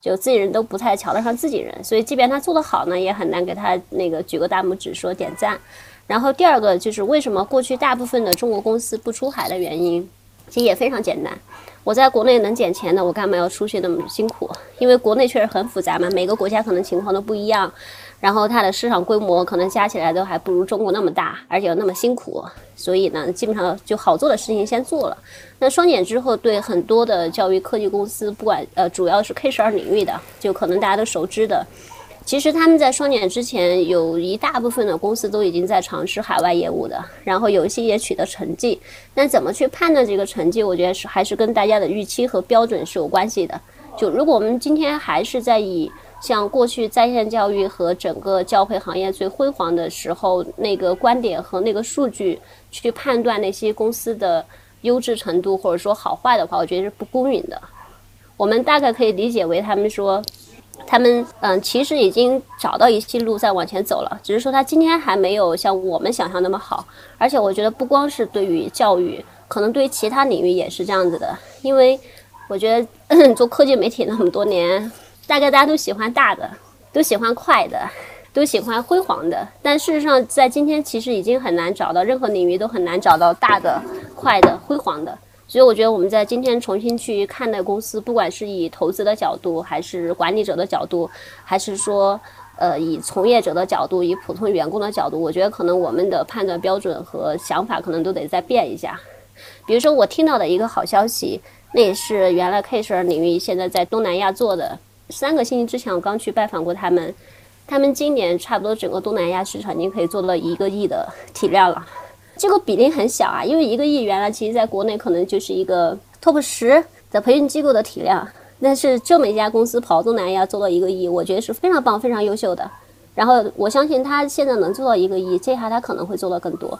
Speaker 3: 就自己人都不太瞧得上自己人，所以即便他做得好呢，也很难给他那个举个大拇指说点赞。然后第二个就是为什么过去大部分的中国公司不出海的原因，其实也非常简单。我在国内能捡钱的，我干嘛要出去那么辛苦？因为国内确实很复杂嘛，每个国家可能情况都不一样，然后它的市场规模可能加起来都还不如中国那么大，而且又那么辛苦，所以呢，基本上就好做的事情先做了。那双减之后，对很多的教育科技公司，不管呃主要是 K 十二领域的，就可能大家都熟知的。其实他们在双减之前，有一大部分的公司都已经在尝试海外业务的，然后有一些也取得成绩。那怎么去判断这个成绩？我觉得是还是跟大家的预期和标准是有关系的。就如果我们今天还是在以像过去在线教育和整个教培行业最辉煌的时候那个观点和那个数据去判断那些公司的优质程度或者说好坏的话，我觉得是不公允的。我们大概可以理解为他们说。他们嗯，其实已经找到一些路在往前走了，只是说他今天还没有像我们想象那么好。而且我觉得不光是对于教育，可能对于其他领域也是这样子的。因为我觉得 做科技媒体那么多年，大概大家都喜欢大的，都喜欢快的，都喜欢辉煌的。但事实上，在今天其实已经很难找到任何领域都很难找到大的、快的、辉煌的。所以我觉得我们在今天重新去看待公司，不管是以投资的角度，还是管理者的角度，还是说呃以从业者的角度，以普通员工的角度，我觉得可能我们的判断标准和想法可能都得再变一下。比如说我听到的一个好消息，那也是原来 K 十二领域现在在东南亚做的。三个星期之前我刚去拜访过他们，他们今年差不多整个东南亚市场已经可以做到一个亿的 体量了。这个比例很小啊，因为一个亿原来其实在国内可能就是一个 top 十的培训机构的体量，但是这么一家公司跑东南亚做到一个亿，我觉得是非常棒、非常优秀的。然后我相信他现在能做到一个亿，接下来他可能会做到更多。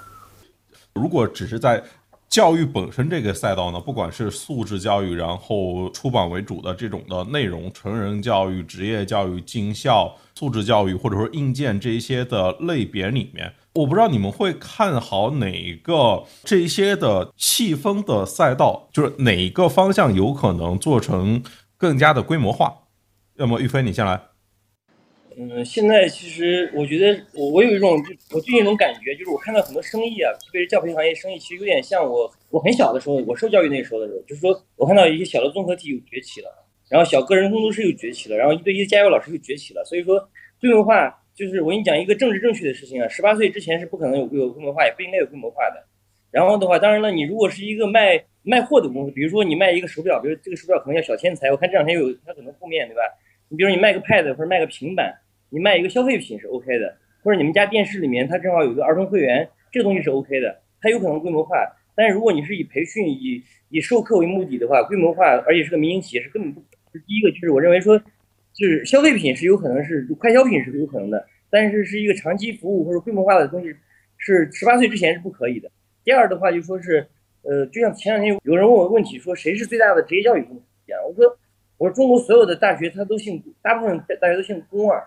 Speaker 1: 如果只是在教育本身这个赛道呢，不管是素质教育，然后出版为主的这种的内容，成人教育、职业教育、进校、素质教育，或者说硬件这一些的类别里面，我不知道你们会看好哪一个这些的细分的赛道，就是哪一个方向有可能做成更加的规模化。要么玉飞你先来。
Speaker 5: 嗯，现在其实我觉得我我有一种就我最近一种感觉，就是我看到很多生意啊，特别是教培行业生意，其实有点像我我很小的时候，我受教育那时候的时候，就是说我看到一些小的综合体又崛起了，然后小个人工作室又崛起了，然后一对一的加油老师又崛起了。所以说规模化就是我跟你讲一个政治正确的事情啊，十八岁之前是不可能有有规模化，也不应该有规模化的。然后的话，当然了，你如果是一个卖卖货的公司，比如说你卖一个手表，比如这个手表可能叫小天才，我看这两天有它可能负面对吧？你比如你卖个 Pad 或者卖个平板。你卖一个消费品是 OK 的，或者你们家电视里面它正好有一个儿童会员，这个东西是 OK 的，它有可能规模化。但是如果你是以培训、以以授课为目的的话，规模化，而且是个民营企业，是根本不。第一个就是我认为说，就是消费品是有可能是快消品是有可能的，但是是一个长期服务或者规模化的东西，是十八岁之前是不可以的。第二的话就说是，呃，就像前两天有人问我问题，说谁是最大的职业教育公司一样，我说我说中国所有的大学它都姓，大部分大学都姓公啊。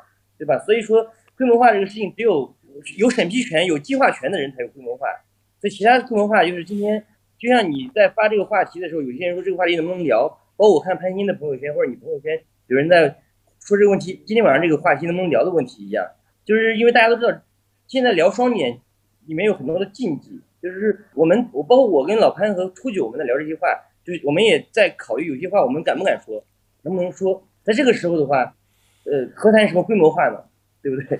Speaker 5: 对吧？所以说规模化这个事情，只有有审批权、有计划权的人才有规模化。所以其他的规模化，就是今天就像你在发这个话题的时候，有些人说这个话题能不能聊？包括我看潘鑫的朋友圈或者你朋友圈有人在说这个问题，今天晚上这个话题能不能聊的问题一样，就是因为大家都知道，现在聊双减里面有很多的禁忌，就是我们我包括我跟老潘和初九我们在聊这些话，就是我们也在考虑有些话我们敢不敢说，能不能说？在这个时候的话。呃，何谈什么规模化呢？对不对？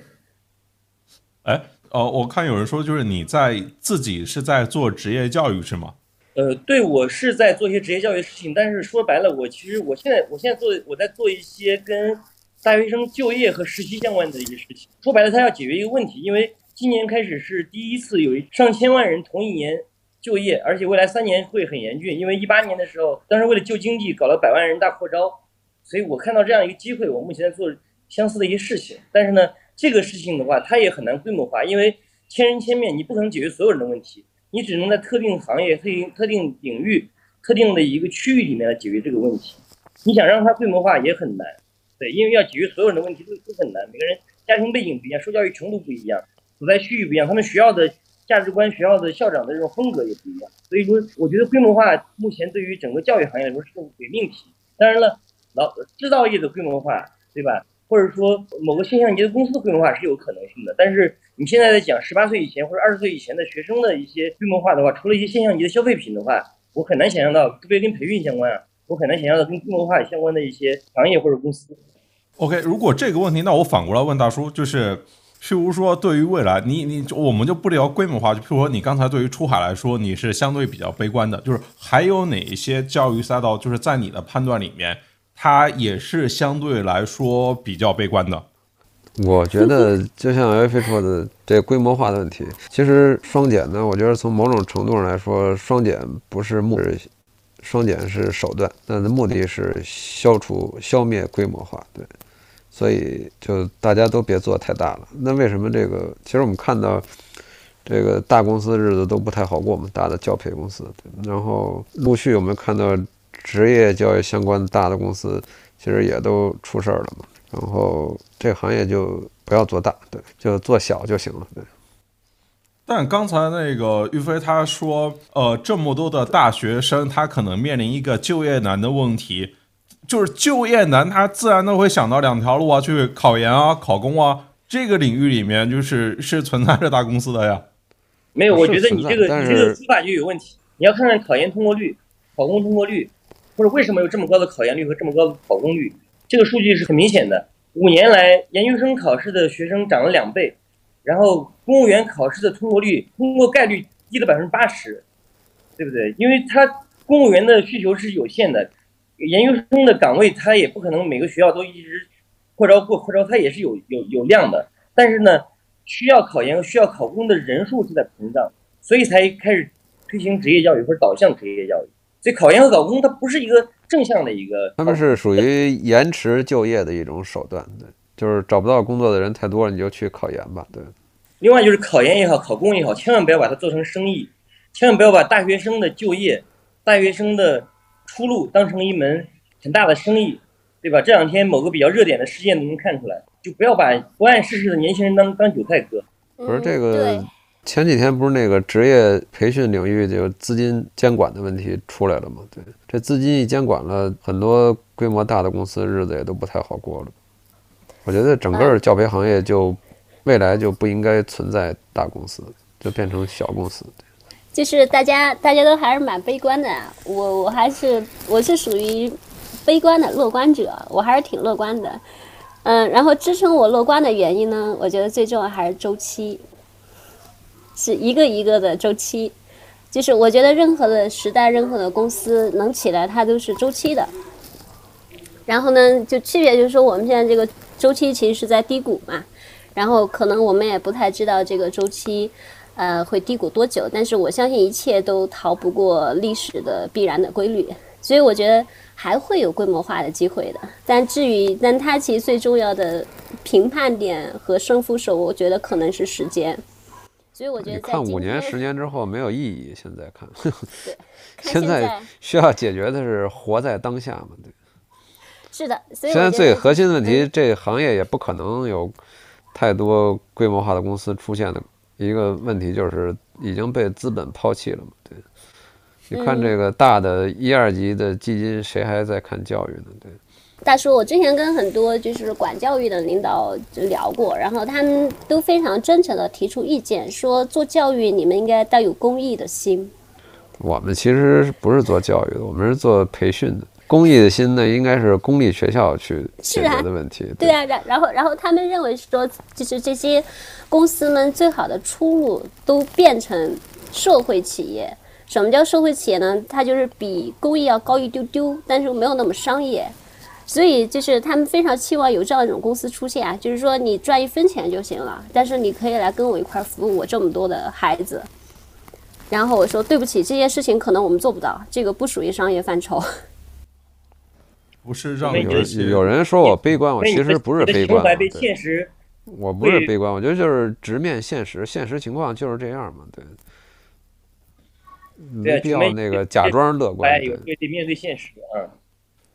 Speaker 1: 哎，哦，我看有人说，就是你在自己是在做职业教育是吗？
Speaker 5: 呃，对，我是在做一些职业教育的事情，但是说白了，我其实我现在我现在做我在做一些跟大学生就业和实习相关的一些事情。说白了，他要解决一个问题，因为今年开始是第一次有上千万人同一年就业，而且未来三年会很严峻，因为一八年的时候，当时为了救经济搞了百万人大扩招。所以我看到这样一个机会，我目前在做相似的一些事情。但是呢，这个事情的话，它也很难规模化，因为千人千面，你不可能解决所有人的问题，你只能在特定行业、特定特定领域、特定的一个区域里面来解决这个问题。你想让它规模化也很难，对，因为要解决所有人的问题都都很难。每个人家庭背景不一样，受教育程度不一样，所在区域不一样，他们学校的价值观、学校的校长的这种风格也不一样。所以说，我觉得规模化目前对于整个教育行业来说是个伪命题。当然了。老制造业的规模化，对吧？或者说某个现象级的公司规模化是有可能性的。但是你现在在讲十八岁以前或者二十岁以前的学生的一些规模化的话，除了一些现象级的消费品的话，我很难想象到，特别跟培训相关啊，我很难想象到跟规模化相关的一些行业或者公司。
Speaker 1: OK，如果这个问题，那我反过来问大叔，就是譬如说，对于未来，你你我们就不聊规模化，就譬如说你刚才对于出海来说，你是相对比较悲观的，就是还有哪一些教育赛道，就是在你的判断里面。它也是相对来说比较悲观的。
Speaker 2: 我觉得就像 F 说的，这规模化的问题，其实双减呢，我觉得从某种程度上来说，双减不是目，双减是手段，那的目的是消除、消灭规模化。对，所以就大家都别做太大了。那为什么这个？其实我们看到这个大公司日子都不太好过嘛，大的教培公司，然后陆续我们看到。职业教育相关的大的公司，其实也都出事儿了嘛。然后这个行业就不要做大，对，就做小就行了。对。
Speaker 1: 但刚才那个玉飞他说，呃，这么多的大学生，他可能面临一个就业难的问题，就是就业难，他自然都会想到两条路啊，去考研啊，考公啊。这个领域里面，就是是存在着大公司的呀。
Speaker 5: 没有，我觉得你这个你这个说法就有问题。你要看看考研通过率，考公通过率。或者为什么有这么高的考研率和这么高的考公率？这个数据是很明显的。五年来，研究生考试的学生涨了两倍，然后公务员考试的通过率、通过概率低了百分之八十，对不对？因为他公务员的需求是有限的，研究生的岗位他也不可能每个学校都一直扩招过扩招，他也是有有有量的。但是呢，需要考研需要考公的人数是在膨胀，所以才开始推行职业教育或者导向职业教育。所以考研和考公它不是一个正向的一个，
Speaker 2: 他们是属于延迟就业的一种手段，对，就是找不到工作的人太多了，你就去考研吧，对。
Speaker 5: 另外就是考研也好，考公也好，千万不要把它做成生意。千万不要把大学生的就业、大学生的出路当成一门很大的生意，对吧？这两天某个比较热点的事件都能看出来，就不要把不谙世事的年轻人当当韭菜割。
Speaker 2: 不是这
Speaker 3: 嗯
Speaker 2: 个
Speaker 3: 对，
Speaker 2: 前几天不是那个职业培训领域就资金监管的问题出来了吗？对，这资金一监管了，很多规模大的公司日子也都不太好过了。我觉得整个教培行业就未来就不应该存在大公司，就变成小公司。
Speaker 3: 就是大家大家都还是蛮悲观的，我我还是我是属于悲观的乐观者，我还是挺乐观的。嗯，然后支撑我乐观的原因呢，我觉得最重要还是周期，是一个一个的周期。就是我觉得任何的时代、任何的公司能起来，它都是周期的。然后呢，就区别就是说，我们现在这个周期其实是在低谷嘛，然后可能我们也不太知道这个周期，呃，会低谷多久。但是我相信一切都逃不过历史的必然的规律，所以我觉得还会有规模化的机会的。但至于，但它其实最重要的评判点和胜负手，我觉得可能是时间。所以我觉
Speaker 2: 你
Speaker 3: 得
Speaker 2: 看五年、十年之后没有意义。现在看，
Speaker 3: 看
Speaker 2: 现在
Speaker 3: 在
Speaker 2: 需要解决的是活在当下嘛？对。
Speaker 3: 是的，所以
Speaker 2: 现在最核心的问题，
Speaker 3: 嗯
Speaker 2: 这行业也不可能有太多规模化的公司出现的一个问题，就是已经被资本抛弃了嘛。对，你看
Speaker 3: 嗯
Speaker 2: 这个大的一二级的基金，谁还在看教育呢？对，
Speaker 3: 大叔，我之前跟很多就是管教育的领导聊过，然后他们都非常真诚的提出意见，说做教育你们应该带有公益的心。
Speaker 2: 我们其实不是做教育的，我们是做培训的。公益的心呢，应该是公立学校去解决的问题。
Speaker 3: 对啊，然然后然后他们认为说，就是这些公司们最好的出路都变成社会企业。什么叫社会企业呢？它就是比公益要高一丢丢，但是没有那么商业。所以就是他们非常期望有这样一种公司出现啊，就是说你赚一分钱就行了，但是你可以来跟我一块儿服务我这么多的孩子。然后我说对不起，这件事情可能我们做不到，这个不属于商业范畴。
Speaker 1: 不是让
Speaker 2: 有
Speaker 1: 有
Speaker 2: 人说我悲观，我其实不是悲观我不是悲观，我觉得就是直面现实，现实情况就是这样嘛，对，没必要那个假装乐观
Speaker 5: 哎，，
Speaker 2: 对
Speaker 5: 对得面对现实啊。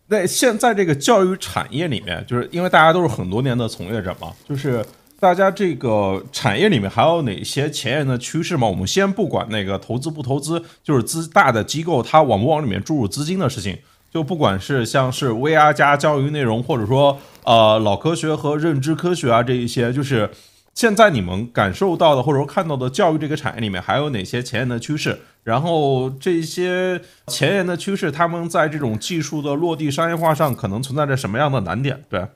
Speaker 1: 在现在这个教育产业里面，就是因为大家都是很多年的从业者嘛，就是大家这个产业里面还有哪些前沿的趋势吗？我们先不管那个投资不投资，就是资大的机构它往不往里面注入资金的事情，就不管是像是 VR 加教育内容，或者说呃脑科学和认知科学啊这一些，就是现在你们感受到的或者说看到的教育这个产业里面还有哪些前沿的趋势？然后这些前沿的趋势，他们在这种技术的落地商业化上可能存在着什么样的难点？对，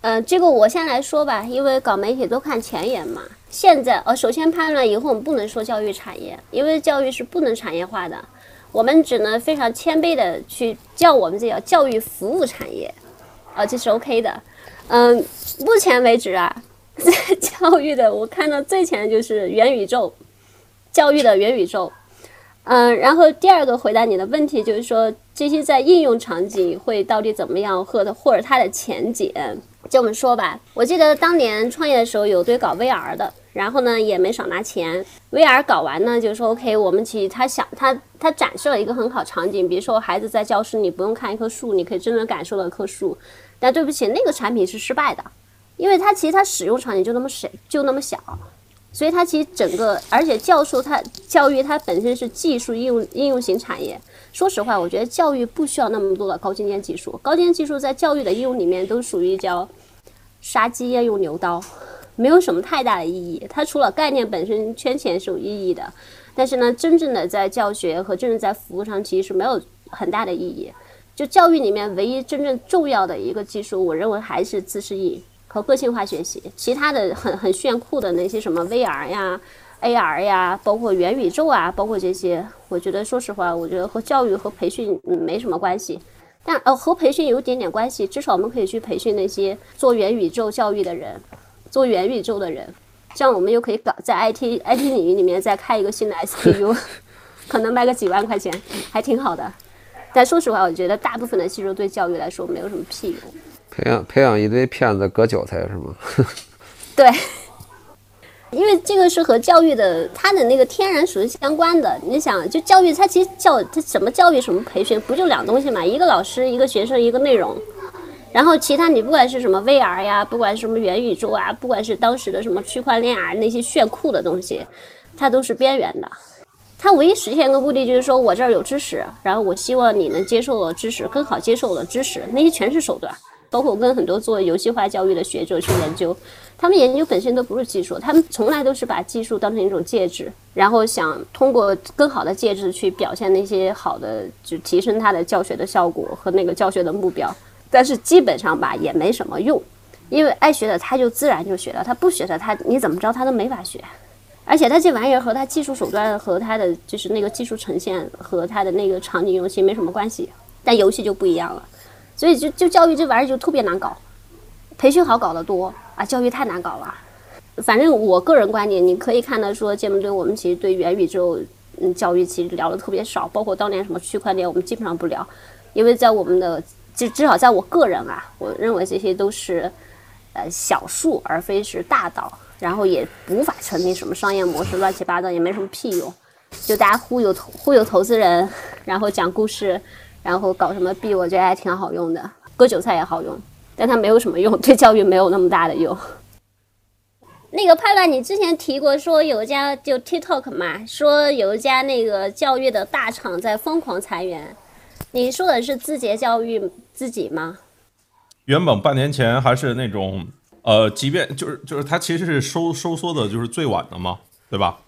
Speaker 3: 呃，这个我先来说吧，因为搞媒体都看前沿嘛。现在呃，首先判断以后我们不能说教育产业，因为教育是不能产业化的，我们只能非常谦卑的去叫我们这叫教育服务产业，啊、这是 OK 的。嗯，目前为止啊，教育的我看到最前的就是元宇宙，教育的元宇宙。嗯，然后第二个回答你的问题就是说，这些在应用场景会到底怎么样，或者或者它的前景，就这么说吧。我记得当年创业的时候有对搞 VR 的，然后呢也没少拿钱。VR 搞完呢，就说 OK，我们其实他想他他展示了一个很好场景，比如说孩子在教室，你不用看一棵树，你可以真正感受到一棵树。但对不起，那个产品是失败的，因为它其实它使用场景就那么小，就那么小。所以它其实整个，而且教授它教育它本身是技术应用应用型产业。说实话，我觉得教育不需要那么多的高精尖技术，高精尖技术在教育的应用里面都属于叫杀鸡焉用牛刀，没有什么太大的意义。它除了概念本身圈钱是有意义的，但是呢，真正的在教学和真正在服务上其实是没有很大的意义。就教育里面唯一真正重要的一个技术，我认为还是自适应和个性化学习。其他的很很炫酷的那些什么 VR 呀、AR 呀，包括元宇宙啊，包括这些，我觉得说实话，我觉得和教育和培训没什么关系。但呃和培训有一点点关系，至少我们可以去培训那些做元宇宙教育的人，做元宇宙的人，这样我们又可以搞在 IT IT 领域里面再开一个新的 SKU，可能卖个几万块钱，还挺好的。但说实话，我觉得大部分的技术对教育来说没有什么屁用。
Speaker 2: 培养培养一堆骗子割韭菜是吗？
Speaker 3: 对，因为这个是和教育的它的那个天然属性相关的。你想，就教育它其实教它什么教育什么培训，不就两东西嘛？一个老师，一个学生，一个内容。然后其他你不管是什么 VR 呀，不管是什么元宇宙啊，不管是当时的什么区块链啊那些炫酷的东西，它都是边缘的。它唯一实现的目的就是说我这儿有知识，然后我希望你能接受我的知识，更好接受我的知识，那些全是手段。包括跟很多做游戏化教育的学者去研究，他们研究本身都不是技术，他们从来都是把技术当成一种介质，然后想通过更好的介质去表现那些好的，就提升他的教学的效果和那个教学的目标。但是基本上吧也没什么用，因为爱学的他就自然就学了，他不学的他你怎么着他都没法学。而且他这玩意儿和他技术手段和他的就是那个技术呈现和他的那个场景用心没什么关系，但游戏就不一样了。所以就就教育这玩意儿就特别难搞，培训好搞得多啊，教育太难搞了。反正我个人观点，你可以看到说，节目对我们其实对元宇宙嗯教育其实聊的特别少，包括当年什么区块链，我们基本上不聊，因为在我们的。至至少在我个人啊，我认为这些都是，呃，小数而非是大道，然后也无法成立什么商业模式，乱七八糟也没什么屁用，就大家忽悠投忽悠投资人，然后讲故事，然后搞什么币，我觉得还挺好用的，割韭菜也好用，但它没有什么用，对教育没有那么大的用。那个判断，你之前提过说有一家就 TikTok 嘛，说有一家那个教育的大厂在疯狂裁员，你说的是字节教育？自己吗？
Speaker 1: 原本半年前还是那种，呃，即便就是就是它其实是收收缩的，就是最晚的嘛，对吧？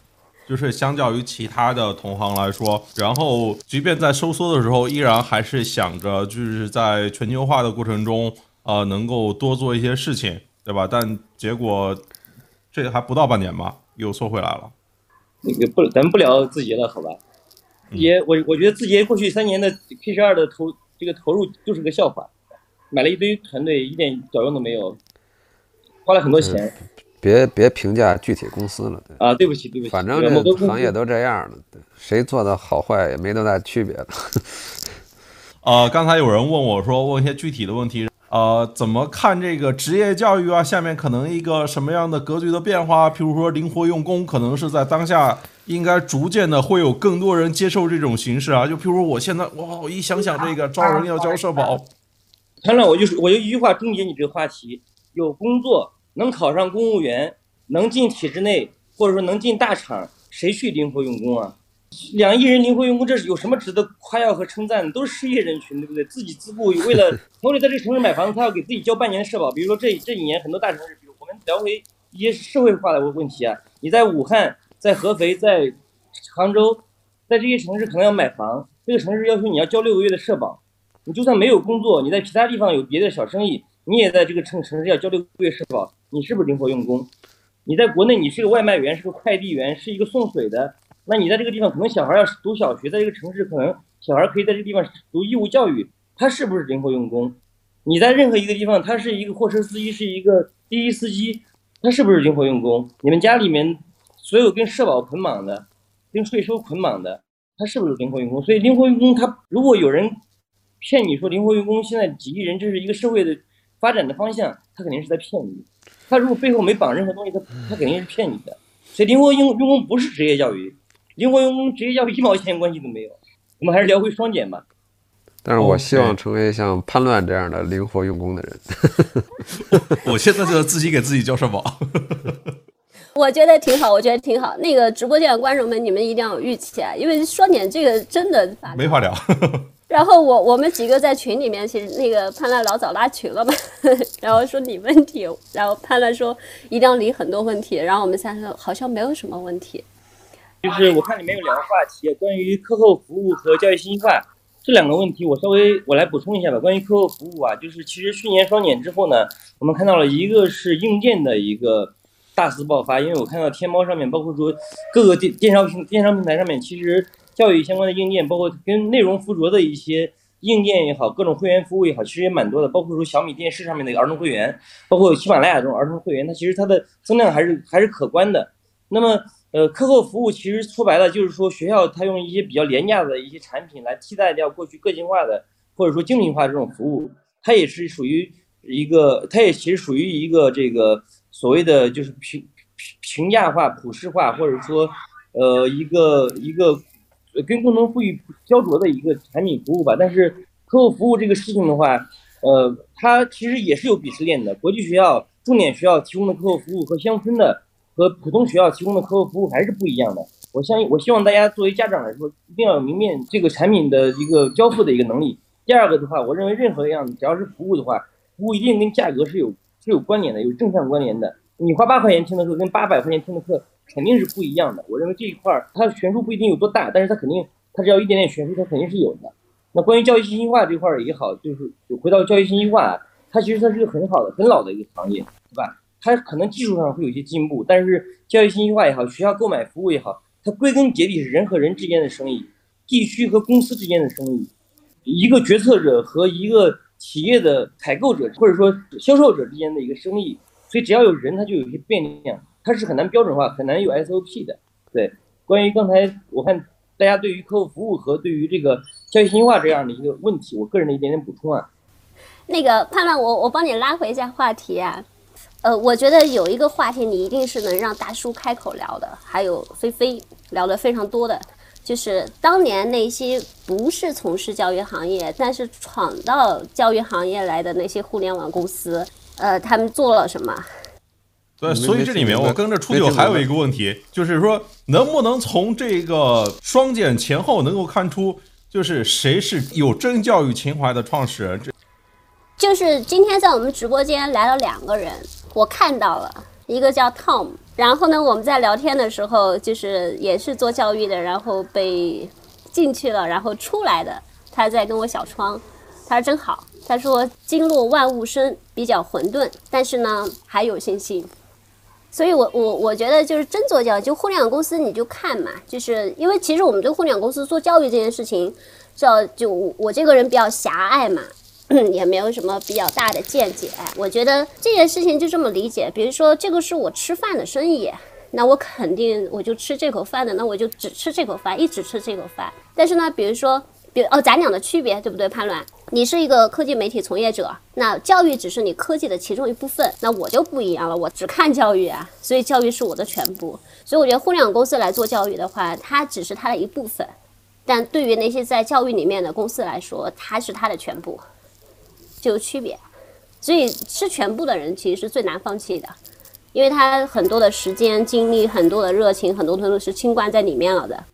Speaker 1: 就是相较于其他的同行来说，然后即便在收缩的时候，依然还是想着就是在全球化的过程中，呃，能够多做一些事情，对吧？但结果这还不到半年吧，又缩回来了。
Speaker 5: 那个不，咱们不聊字节了，好吧？字节，我我觉得字节过去三年的 K 十二的投。这个投入就是个笑话，买了一堆团队，一点屌用都没有，花了很多钱。
Speaker 2: 别别评价具体公司了。
Speaker 5: 啊，对不起对不起。
Speaker 2: 反正这行业都这样了，谁做的好坏也没多大区别了。
Speaker 1: 呃，刚才有人问我说，问一些具体的问题，呃，怎么看这个职业教育啊？下面可能一个什么样的格局的变化？譬如说灵活用工，可能是在当下。应该逐渐的会有更多人接受这种形式啊，就譬如我现在，哇，我一想想这个招人要交社保，
Speaker 5: 潘乱，我就我就一句话终结你这个话题：有工作能考上公务员，能进体制内，或者说能进大厂，谁去灵活用工啊？两亿人灵活用工，这是有什么值得夸耀和称赞的？都是失业人群，对不对？自己自雇，为了 为了在这个城市买房子，他要给自己交半年的社保。比如说这这几年很多大城市，比如我们聊回一些社会化的问题啊，你在武汉。在合肥，在杭州，在这些城市可能要买房，这个城市要求你要交六个月的社保。你就算没有工作，你在其他地方有别的小生意，你也在这个城城市要交六个月社保。你是不是灵活用工？你在国内，你是个外卖员，是个快递员，是一个送水的，那你在这个地方可能小孩要读小学，在这个城市可能小孩可以在这个地方读义务教育，他是不是灵活用工？你在任何一个地方，他是一个货车司机，是一个滴滴司机，他是不是灵活用工？你们家里面？所有跟社保捆绑的，跟税收捆绑的，他是不是灵活用工？所以灵活用工，他如果有人骗你说灵活用工现在几亿人这是一个社会的发展的方向，他肯定是在骗你。他如果背后没绑任何东西，他他肯定是骗你的。所以灵活用用工不是职业教育，灵活用工职业教育一毛钱关系都没有。我们还是聊回双减吧。
Speaker 2: 但是我希望成为像潘乱这样的灵活用工的人。
Speaker 1: 我现在就自己给自己交社保。
Speaker 3: 我觉得挺好，我觉得挺好。那个直播间的观众们，你们一定要有预期啊，因为双减这个真的
Speaker 1: 没法聊。
Speaker 3: 然后我我们几个在群里面，其实那个潘乐老早拉群了嘛，然后说理问题，然后潘乐说一定要理很多问题，然后我们三个好像没有什么问题。
Speaker 5: 就是我看里面有两个话题，关于课后服务和教育信息化这两个问题，我稍微我来补充一下吧。关于课后服务啊，就是其实去年双减之后呢，我们看到了一个是硬件的一个。大肆爆发，因为我看到天猫上面，包括说各个电电商平电商平台上面，其实教育相关的硬件，包括跟内容附着的一些硬件也好，各种会员服务也好，其实也蛮多的。包括说小米电视上面的儿童会员，包括喜马拉雅这种儿童会员，它其实它的增量还是还是可观的。那么，呃，课后服务其实说白了就是说学校它用一些比较廉价的一些产品来替代掉过去个性化的或者说精品化这种服务，它也是属于一个，它也其实属于一个这个。所谓的就是平平价化、普适化，或者说呃一个一个跟共同富裕焦灼的一个产品服务吧。但是客户服务这个事情的话，呃，它其实也是有鄙视链的。国际学校、重点学校提供的客户服务和乡村的和普通学校提供的客户服务还是不一样的。我相信，我希望大家作为家长来说，一定要明面这个产品的一个交付的一个能力。第二个的话，我认为任何一样只要是服务的话，服务一定跟价格是有是有关联的，有正向关联的。你花八块钱听的课跟八百块钱听的课肯定是不一样的。我认为这一块儿它悬殊不一定有多大，但是它肯定它只要一点点悬殊，它肯定是有的。那关于教育信息化这块儿也好，就是回到教育信息化，它其实它是一个很好的、很老的一个行业，对吧？它可能技术上会有一些进步，但是教育信息化也好，学校购买服务也好。它归根结底是人和人之间的生意，地区和公司之间的生意，一个决策者和一个企业的采购者或者说销售者之间的一个生意，所以只要有人，它就有一些变量，它是很难标准化，很难有 SOP 的。对，关于刚才我看大家对于客户服务和对于这个教育信息化这样的一个问题，我个人的一点点补充啊。
Speaker 3: 那个盼盼，我我帮你拉回一下话题啊。呃，我觉得有一个话题你一定是能让大叔开口聊的，还有菲菲聊的非常多的，就是当年那些不是从事教育行业，但是闯到教育行业来的那些互联网公司，呃，他们做了什么？
Speaker 1: 对，所以这里面我跟着初九还有一个问题，就是说能不能从这个双减前后能够看出，就是谁是有真教育情怀的创始人？这
Speaker 3: 就是今天在我们直播间来了两个人。我看到了一个叫 Tom，然后呢，我们在聊天的时候，就是也是做教育的，然后被进去了，然后出来的，他在跟我小窗，他说真好，他说经络万物生，比较混沌，但是呢还有信心，所以我我我觉得就是真做教育，就互联网公司你就看嘛，就是因为其实我们对互联网公司做教育这件事情，叫就我我这个人比较狭隘嘛。也没有什么比较大的见解，我觉得这件事情就这么理解。比如说，这个是我吃饭的生意，那我肯定我就吃这口饭的，那我就只吃这口饭，一直吃这口饭。但是呢，比如说，比如哦，咱俩的区别对不对？潘乱，你是一个科技媒体从业者，那教育只是你科技的其中一部分，那我就不一样了，我只看教育啊，所以教育是我的全部。所以我觉得互联网公司来做教育的话，它只是它的一部分，但对于那些在教育里面的公司来说，它是它的全部。就有区别，所以吃全部的人其实是最难放弃的，因为他很多的时间、精力、很多的热情，很多都是倾灌在里面了的。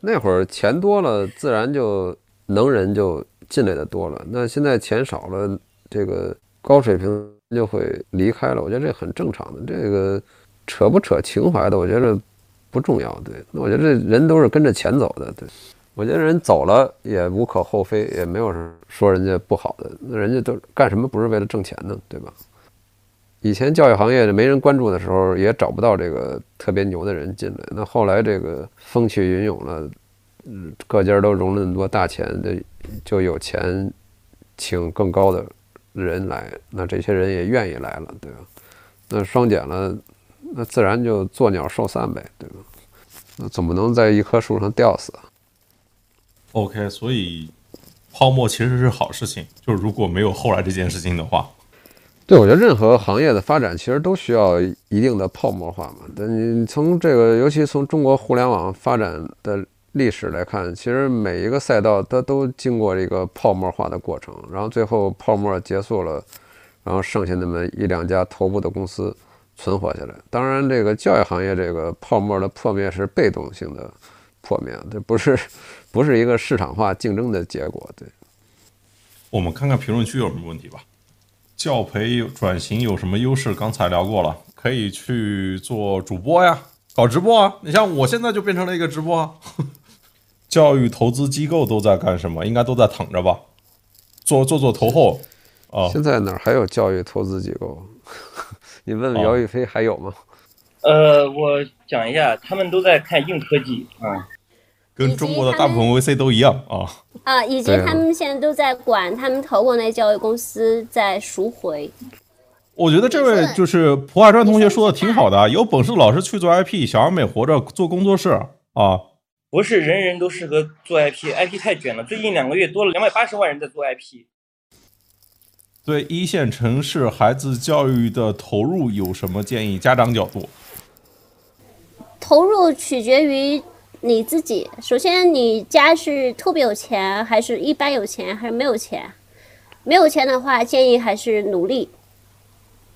Speaker 2: 那会儿钱多了，自然就能人就进来的多了。那现在钱少了，这个高水平就会离开了。我觉得这很正常的。这个扯不扯情怀的，我觉得不重要。对，那我觉得这人都是跟着钱走的。对。我觉得人走了也无可厚非，也没有说人家不好的。那人家都干什么不是为了挣钱呢？对吧？以前教育行业没人关注的时候，也找不到这个特别牛的人进来。那后来这个风起云涌了，嗯，各家都融了那么多大钱，的，就有钱请更高的人来，那这些人也愿意来了，对吧？那双减了，那自然就作鸟兽散呗，对吧？那总不能在一棵树上吊死。
Speaker 1: OK，所以泡沫其实是好事情。就是如果没有后来这件事情的话，
Speaker 2: 对我觉得任何行业的发展其实都需要一定的泡沫化嘛。但你从这个，尤其从中国互联网发展的历史来看，其实每一个赛道它都经过一个泡沫化的过程，然后最后泡沫结束了，然后剩下那么一两家头部的公司存活下来。当然，这个教育行业这个泡沫的破灭是被动性的破灭，这不是。不是一个市场化竞争的结果，对。
Speaker 1: 我们看看评论区有什么问题吧。教培转型有什么优势？刚才聊过了，可以去做主播呀，搞直播啊。你像我现在就变成了一个直播。啊。教育投资机构都在干什么？应该都在躺着吧？做做做投后啊。
Speaker 2: 现在哪还有教育投资机构？你问问姚宇飞还有吗？
Speaker 5: 呃，我讲一下，他们都在看硬科技啊。
Speaker 1: 跟中国的大部分 VC 都一样啊
Speaker 3: 啊，以及他们现在都在管他们投过那教育公司在赎回。
Speaker 1: 我觉得这位就是蒲海川同学说的挺好的，有本事老师去做 IP，小而美活着做工作室啊。
Speaker 5: 不是人人都适合做 IP，IP 太卷了。最近两个月多了两百八十万人在做 IP。
Speaker 1: 对一线城市孩子教育的投入有什么建议？家长角度。
Speaker 3: 投入取决于你自己。首先，你家是特别有钱，还是一般有钱，还是没有钱？没有钱的话，建议还是努力。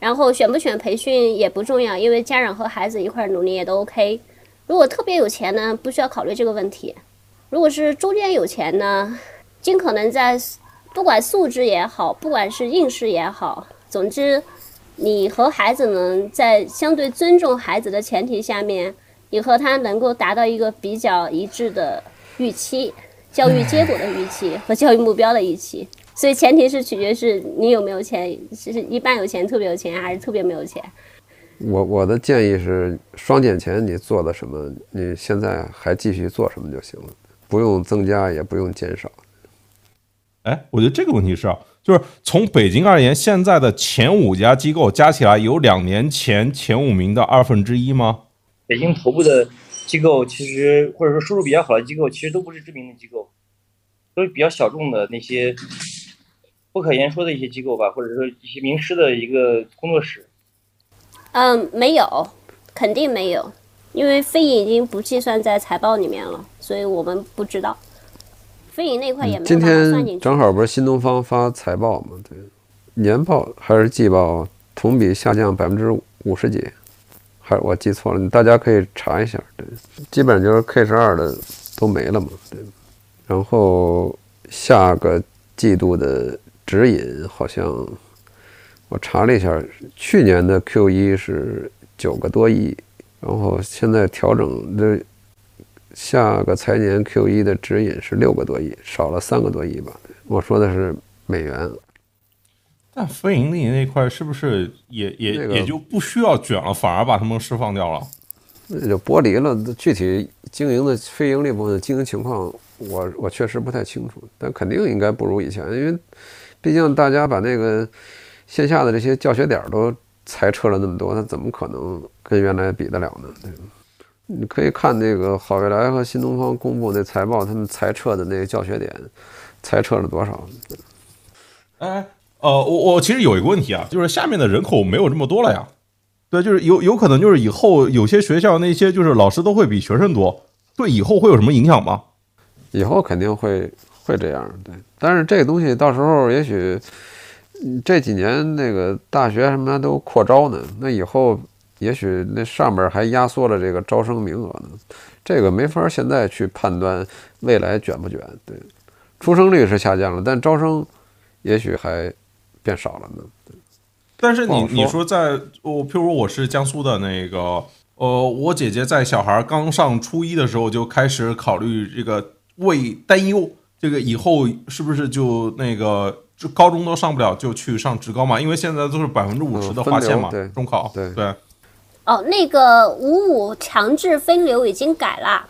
Speaker 3: 然后选不选培训也不重要，因为家长和孩子一块儿努力也都 OK。如果特别有钱呢，不需要考虑这个问题。如果是中间有钱呢，尽可能在不管素质也好，不管是应试也好，总之，你和孩子能在相对尊重孩子的前提下面，你和他能够达到一个比较一致的预期，教育结果的预期和教育目标的预期。所以前提是取决是你有没有钱，是一般有钱、特别有钱，还是特别没有钱。
Speaker 2: 我我的建议是，双减前你做的什么，你现在还继续做什么就行了，不用增加，也不用减少。
Speaker 1: 哎，我觉得这个问题是啊，就是从北京而言，现在的前五家机构加起来有两年前前五名的二分之一吗？
Speaker 5: 北京头部的机构，其实或者说收入比较好的机构，其实都不是知名的机构，都是比较小众的那些不可言说的一些机构吧，或者说一些名师的一个工作室。
Speaker 3: 嗯，没有，肯定没有，因为非影已经不计算在财报里面了，所以我们不知道。非影那块也没有
Speaker 2: 今
Speaker 3: 把它算进去。
Speaker 2: 天正好不是新东方发财报嘛？对，年报还是季报同比下降百分之五十几，还是我记错了？大家可以查一下。对，基本就是 K 十二的都没了嘛。对，然后下个季度的指引好像我查了一下，去年的 Q 一是九个多亿，然后现在调整的下个财年 Q 一的指引是六个多亿，少了三个多亿吧。我说的是美元。
Speaker 1: 但非盈利那块是不是也也、
Speaker 2: 那个
Speaker 1: 也就不需要卷了，反而把他们释放掉了？
Speaker 2: 那就剥离了。具体经营的非盈利部分的经营情况，我我确实不太清楚，但肯定应该不如以前，因为毕竟大家把那个线下的这些教学点儿都裁撤了那么多，那怎么可能跟原来比得了呢？对吧你可以看那个好未来和新东方公布那财报，他们裁撤的那个教学点，裁撤了多少？
Speaker 1: 哎，呃，我我其实有一个问题啊，就是下面的人口没有这么多了呀。对，就是有有可能就是以后有些学校那些就是老师都会比学生多，对以后会有什么影响吗？
Speaker 2: 以后肯定会会这样，对。但是这个东西到时候也许嗯这几年那个大学什么都扩招呢，那以后也许那上面还压缩了这个招生名额呢，这个没法现在去判断未来卷不卷。对，出生率是下降了，但招生也许还变少了呢。
Speaker 1: 但是你你说在我，譬如我是江苏的那个，呃，我姐姐在小孩刚上初一的时候就开始考虑这个为担忧，这个以后是不是就那个就高中都上不了就去上职高嘛？因为现在都是百分之五十
Speaker 2: 嗯
Speaker 1: 的划线嘛，中考
Speaker 2: 对
Speaker 1: 对。
Speaker 3: 哦，那个五五强制分流已经改了，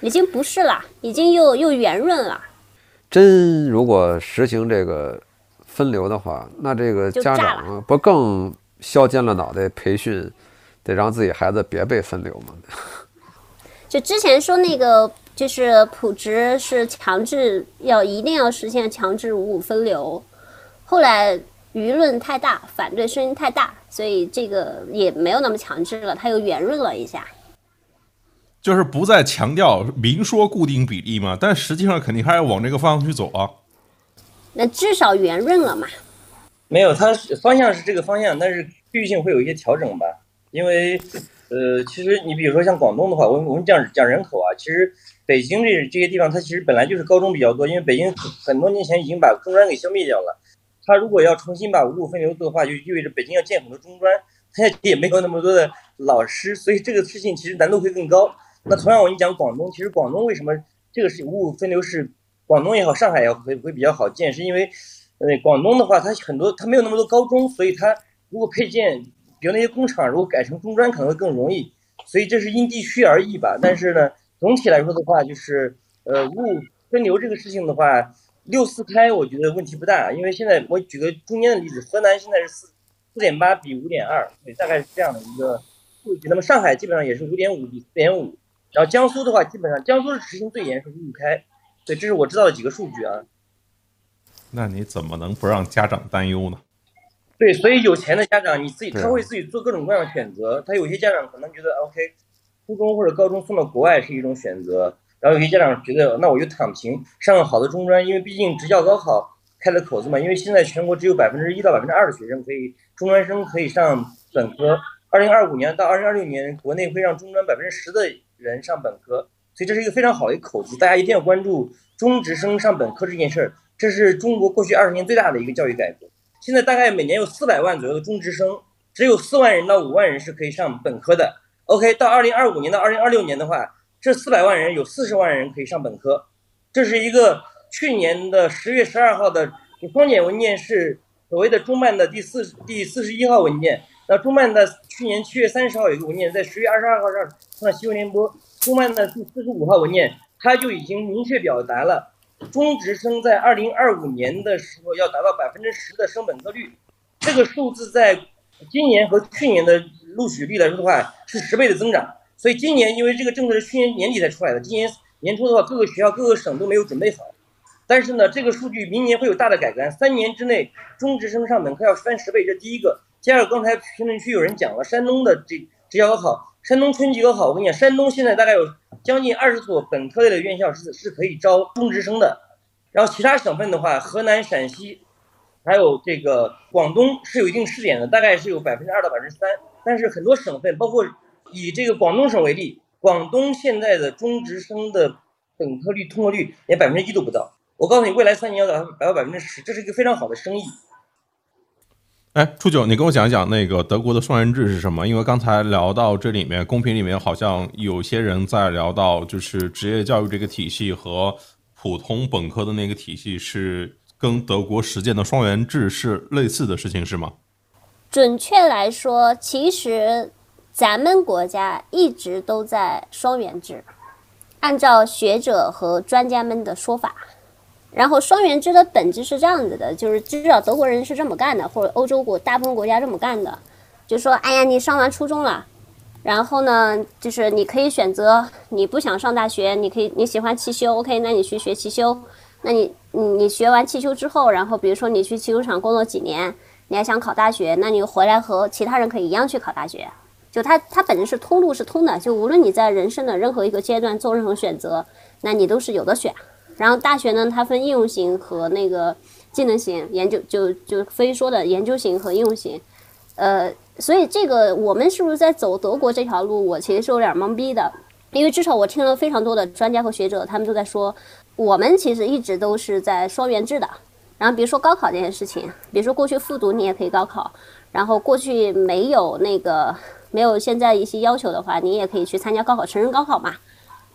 Speaker 3: 已经不是了，已经又又圆润了。
Speaker 2: 真如果实行这个分流的话，那这个家长啊不更削尖了脑袋培训，得让自己孩子别被分流吗？
Speaker 3: 就之前说那个，就是普职是强制要一定要实现强制五五分流，后来舆论太大，反对声音太大，所以这个也没有那么强制了，它又圆润了一下。
Speaker 1: 就是不再强调明说固定比例嘛，但实际上肯定还要往这个方向去走啊。
Speaker 3: 那至少圆润了嘛。
Speaker 5: 没有，它方向是这个方向，但是区域性会有一些调整吧。因为，呃，其实你比如说像广东的话，我们我们讲讲人口啊，其实北京这这些地方它其实本来就是高中比较多，因为北京很多年前已经把中专给消灭掉了。它如果要重新把五五分流做的话，就意味着北京要建很多中专，它也没有那么多的老师，所以这个事情其实难度会更高。那同样，我跟你讲广东，其实广东为什么这个是五五分流是广东也好，上海也好会会比较好建，是因为呃广东的话，它很多它没有那么多高中，所以它如果配建，比如那些工厂如果改成中专可能会更容易，所以这是因地区而异吧。但是呢，总体来说的话，就是呃五五分流这个事情的话，六四开我觉得问题不大，因为现在我举个中间的例子，河南现在是四四点八比五点二，对，大概是这样的一个数据。那么上海基本上也是五点五比四点五。然后江苏的话，基本上江苏是实行最严是五五开，对，这是我知道的几个数据啊。
Speaker 1: 那你怎么能不让家长担忧呢？
Speaker 5: 对，所以有钱的家长，你自己他会自己做各种各样的选择。他有些家长可能觉得 OK，初中或者高中送到国外是一种选择，然后有些家长觉得，那我就躺平上个好的中专，因为毕竟职教高考开了口子嘛。因为现在全国只有百分之一到百分之二的学生可以中专生可以上本科，二零二五年到二零二六年，国内会让中专百分之十的人上本科，所以这是一个非常好的一个口子，大家一定要关注中职生上本科这件事儿。这是中国过去二十年最大的一个教育改革。现在大概每年有四百万左右的中职生，只有四万人到五万人是可以上本科的。OK，到二零二五年到二零二六年的话，这四百万人有四十万人可以上本科。这是一个去年的十月十二号的双减文件，是所谓的中办的第四第四十一号文件。那中办的去年七月三十号有一个文件，在十月二十二号上上新闻联播。中办的第四十五号文件，它就已经明确表达了。中职生在二零二五年的时候要达到百分之十的升本科率，这个数字在今年和去年的录取率来说的话是十倍的增长。所以今年因为这个政策是去年年底才出来的，今年年初的话各个学校各个省都没有准备好。但是呢，这个数据明年会有大的改观，三年之内中职生上本科要翻十倍，这第一个。第二个，刚才评论区有人讲了山东的这职教高考，山东春季高考，我跟你讲，山东现在大概有。将近二十所本科类的院校是是可以招中职生的，然后其他省份的话，河南、陕西，还有这个广东是有一定试点的，大概是有百分之二到百分之三。但是很多省份，包括以这个广东省为例，广东现在的中职生的本科率通过率连百分之一都不到。我告诉你，未来三年要达到百分之十，这是一个非常好的生意。
Speaker 1: 哎，初九，你跟我讲一讲那个德国的双元制是什么？因为刚才聊到这里面，公屏里面好像有些人在聊到，就是职业教育这个体系和普通本科的那个体系是跟德国实践的双元制是类似的事情，是吗？
Speaker 3: 准确来说，其实咱们国家一直都在双元制，按照学者和专家们的说法。然后双元制的本质是这样子的，就是至少德国人是这么干的，或者欧洲国大部分国家这么干的，就说，哎呀，你上完初中了，然后呢，就是你可以选择，你不想上大学，你可以你喜欢汽修，OK，那你去学汽修，那你你你学完汽修之后，然后比如说你去汽修厂工作几年，你还想考大学，那你回来和其他人可以一样去考大学，就它它本身是通路是通的，就无论你在人生的任何一个阶段做任何选择，那你都是有的选。然后大学呢，它分应用型和那个技能型研究，就就非说的研究型和应用型，呃，所以这个我们是不是在走德国这条路？我其实是有点懵逼的，因为至少我听了非常多的专家和学者，他们都在说，我们其实一直都是在双元制的。然后比如说高考这件事情，比如说过去复读你也可以高考，然后过去没有那个没有现在一些要求的话，你也可以去参加高考，成人高考嘛，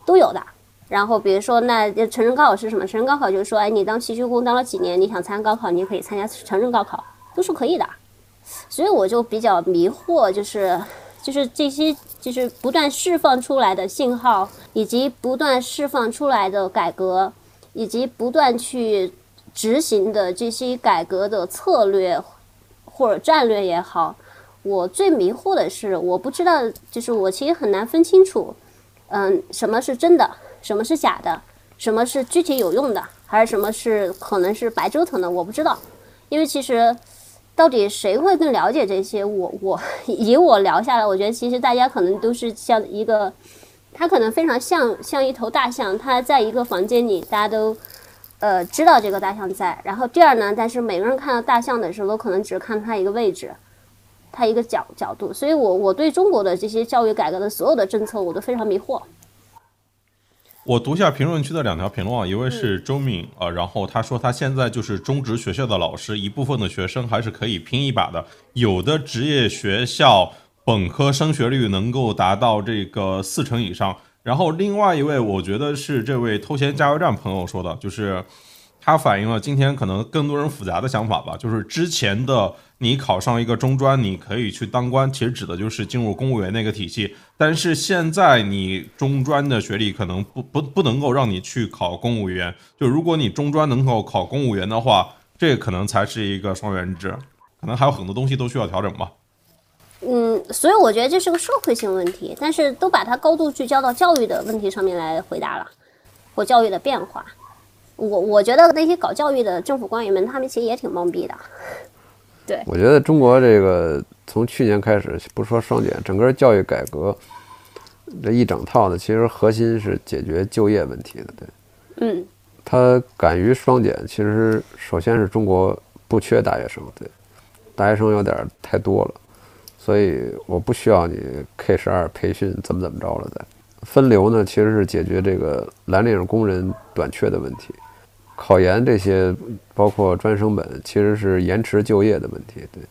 Speaker 3: 都有的。然后，比如说，那成人高考是什么？成人高考就是说，哎，你当汽修工当了几年，你想参加高考，你也可以参加成人高考，都是可以的。所以我就比较迷惑，就是，就是这些，就是不断释放出来的信号，以及不断释放出来的改革，以及不断去执行的这些改革的策略或者战略也好，我最迷惑的是，我不知道，就是我其实很难分清楚，嗯，什么是真的。什么是假的？什么是具体有用的？还是什么是可能是白折腾的？我不知道，因为其实到底谁会更了解这些？我我以我聊下来，我觉得其实大家可能都是像一个，他可能非常像像一头大象，他在一个房间里，大家都呃知道这个大象在。然后第二呢，但是每个人看到大象的时候，都可能只看它一个位置，它一个角角度。所以我我对中国的这些教育改革的所有的政策，我都非常迷惑。
Speaker 1: 我读一下评论区的两条评论啊，一位是周敏啊，然后他说他现在就是中职学校的老师，一部分的学生还是可以拼一把的，有的职业学校本科升学率能够达到这个四成以上。然后另外一位，我觉得是这位偷闲加油站朋友说的，就是他反映了今天可能更多人复杂的想法吧，就是之前的。你考上一个中专，你可以去当官，其实指的就是进入公务员那个体系。但是现在你中专的学历可能不不不能够让你去考公务员。就如果你中专能够考公务员的话，这可能才是一个双元制，可能还有很多东西都需要调整吧。
Speaker 3: 嗯，所以我觉得这是个社会性问题，但是都把它高度聚焦到教育的问题上面来回答了，或教育的变化。我我觉得那些搞教育的政府官员们，他们其实也挺懵逼的。对，
Speaker 2: 我觉得中国这个从去年开始，不说双减，整个教育改革，这一整套的，其实核心是解决就业问题的。对，
Speaker 3: 嗯
Speaker 2: 他敢于双减，其实首先是中国不缺大学生，对，大学生有点儿太多了，所以我不需要你 K 十二培训怎么怎么着了的。分流呢，其实是解决这个蓝领工人短缺的问题。考研这些，包括专升本，其实是延迟就业的问题。对，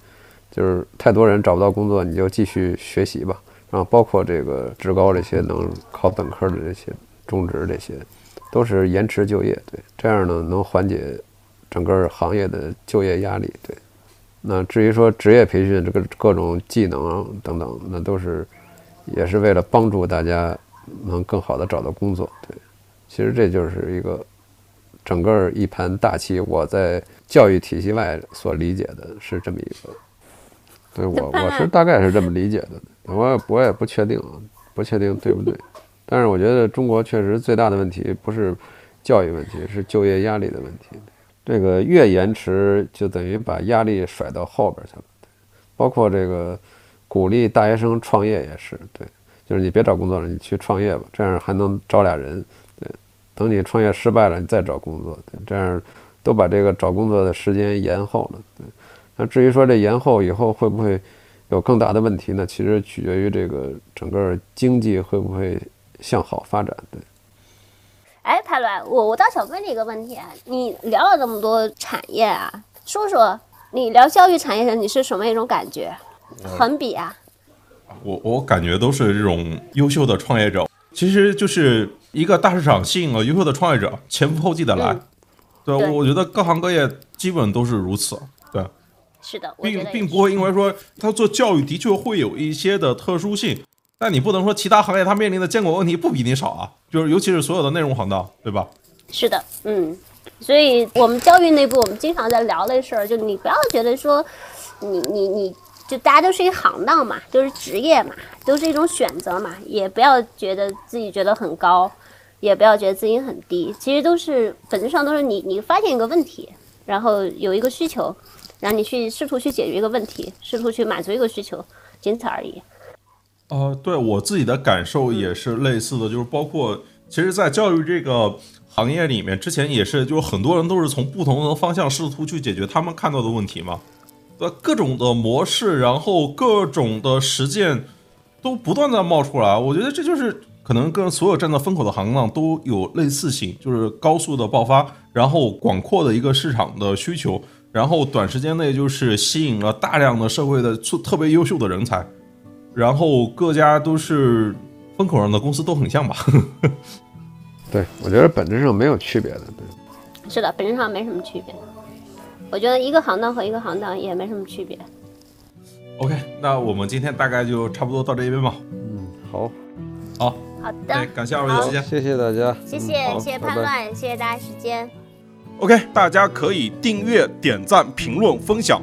Speaker 2: 就是太多人找不到工作，你就继续学习吧。然后包括这个职高这些能考本科的这些中职这些，都是延迟就业。对，这样呢能缓解整个行业的就业压力。对，那至于说职业培训这个各种技能等等，那都是也是为了帮助大家能更好的找到工作。对，其实这就是一个整个一盘大棋。我在教育体系外所理解的是这么一个，对我我是大概是这么理解的。我也我也不确定啊，不确定对不对。但是我觉得中国确实最大的问题不是教育问题，是就业压力的问题。这个越延迟，就等于把压力甩到后边去了。包括这个鼓励大学生创业也是，对，就是你别找工作了，你去创业吧，这样还能招俩人。对，等你创业失败了，你再找工作，对，这样都把这个找工作的时间延后了。对，那至于说这延后以后会不会有更大的问题呢？其实取决于这个整个经济会不会向好发展。对。
Speaker 3: 哎，潘乱，我我倒想问你一个问题啊，你聊了这么多产业啊，说说你聊教育产业的你是什么一种感觉？横比啊，
Speaker 1: 我我感觉都是这种优秀的创业者，其实就是一个大市场吸引了优秀的创业者，前赴后继的来。
Speaker 3: 嗯
Speaker 1: 对，
Speaker 3: 对
Speaker 1: 我觉得各行各业基本都是如此。对，
Speaker 3: 是的，
Speaker 1: 并并不会因为说他做教育的确会有一些的特殊性，但你不能说其他行业它面临的监管问题不比你少啊，就是尤其是所有的内容行当，对吧？
Speaker 3: 是的，嗯，所以我们教育内部我们经常在聊这事儿，就你不要觉得说你你你就大家都是一行当嘛，都是职业嘛，都是一种选择嘛，也不要觉得自己觉得很高，也不要觉得自己很低，其实都是本质上都是你你发现一个问题，然后有一个需求，然后你去试图去解决一个问题，试图去满足一个需求，仅此而已。
Speaker 1: 呃，对我自己的感受也是类似的，就是包括其实，在教育这个行业里面，之前也是，就是很多人都是从不同的方向试图去解决他们看到的问题嘛，呃，各种的模式，然后各种的实践都不断的冒出来，我觉得这就是可能跟所有站在风口的行当都有类似性，就是高速的爆发，然后广阔的一个市场的需求，然后短时间内就是吸引了大量的社会的特特别优秀的人才。然后各家都是风口上的公司都很像吧？
Speaker 2: 对，我觉得本质上没有区别的。对，
Speaker 3: 是的，本质上没什么区别。我觉得一个行当和一个行当也没什么区别。
Speaker 1: OK，那我们今天大概就差不多到这边吧。
Speaker 2: 嗯，好，
Speaker 1: 好，
Speaker 3: 好
Speaker 1: 对，
Speaker 3: 的，
Speaker 1: 感谢二位的时间。
Speaker 2: 谢谢大家。
Speaker 3: 谢谢谢谢
Speaker 2: 拜拜
Speaker 3: 潘乱，谢谢大家时间。
Speaker 1: OK，大家可以订阅、点赞、评论、分享。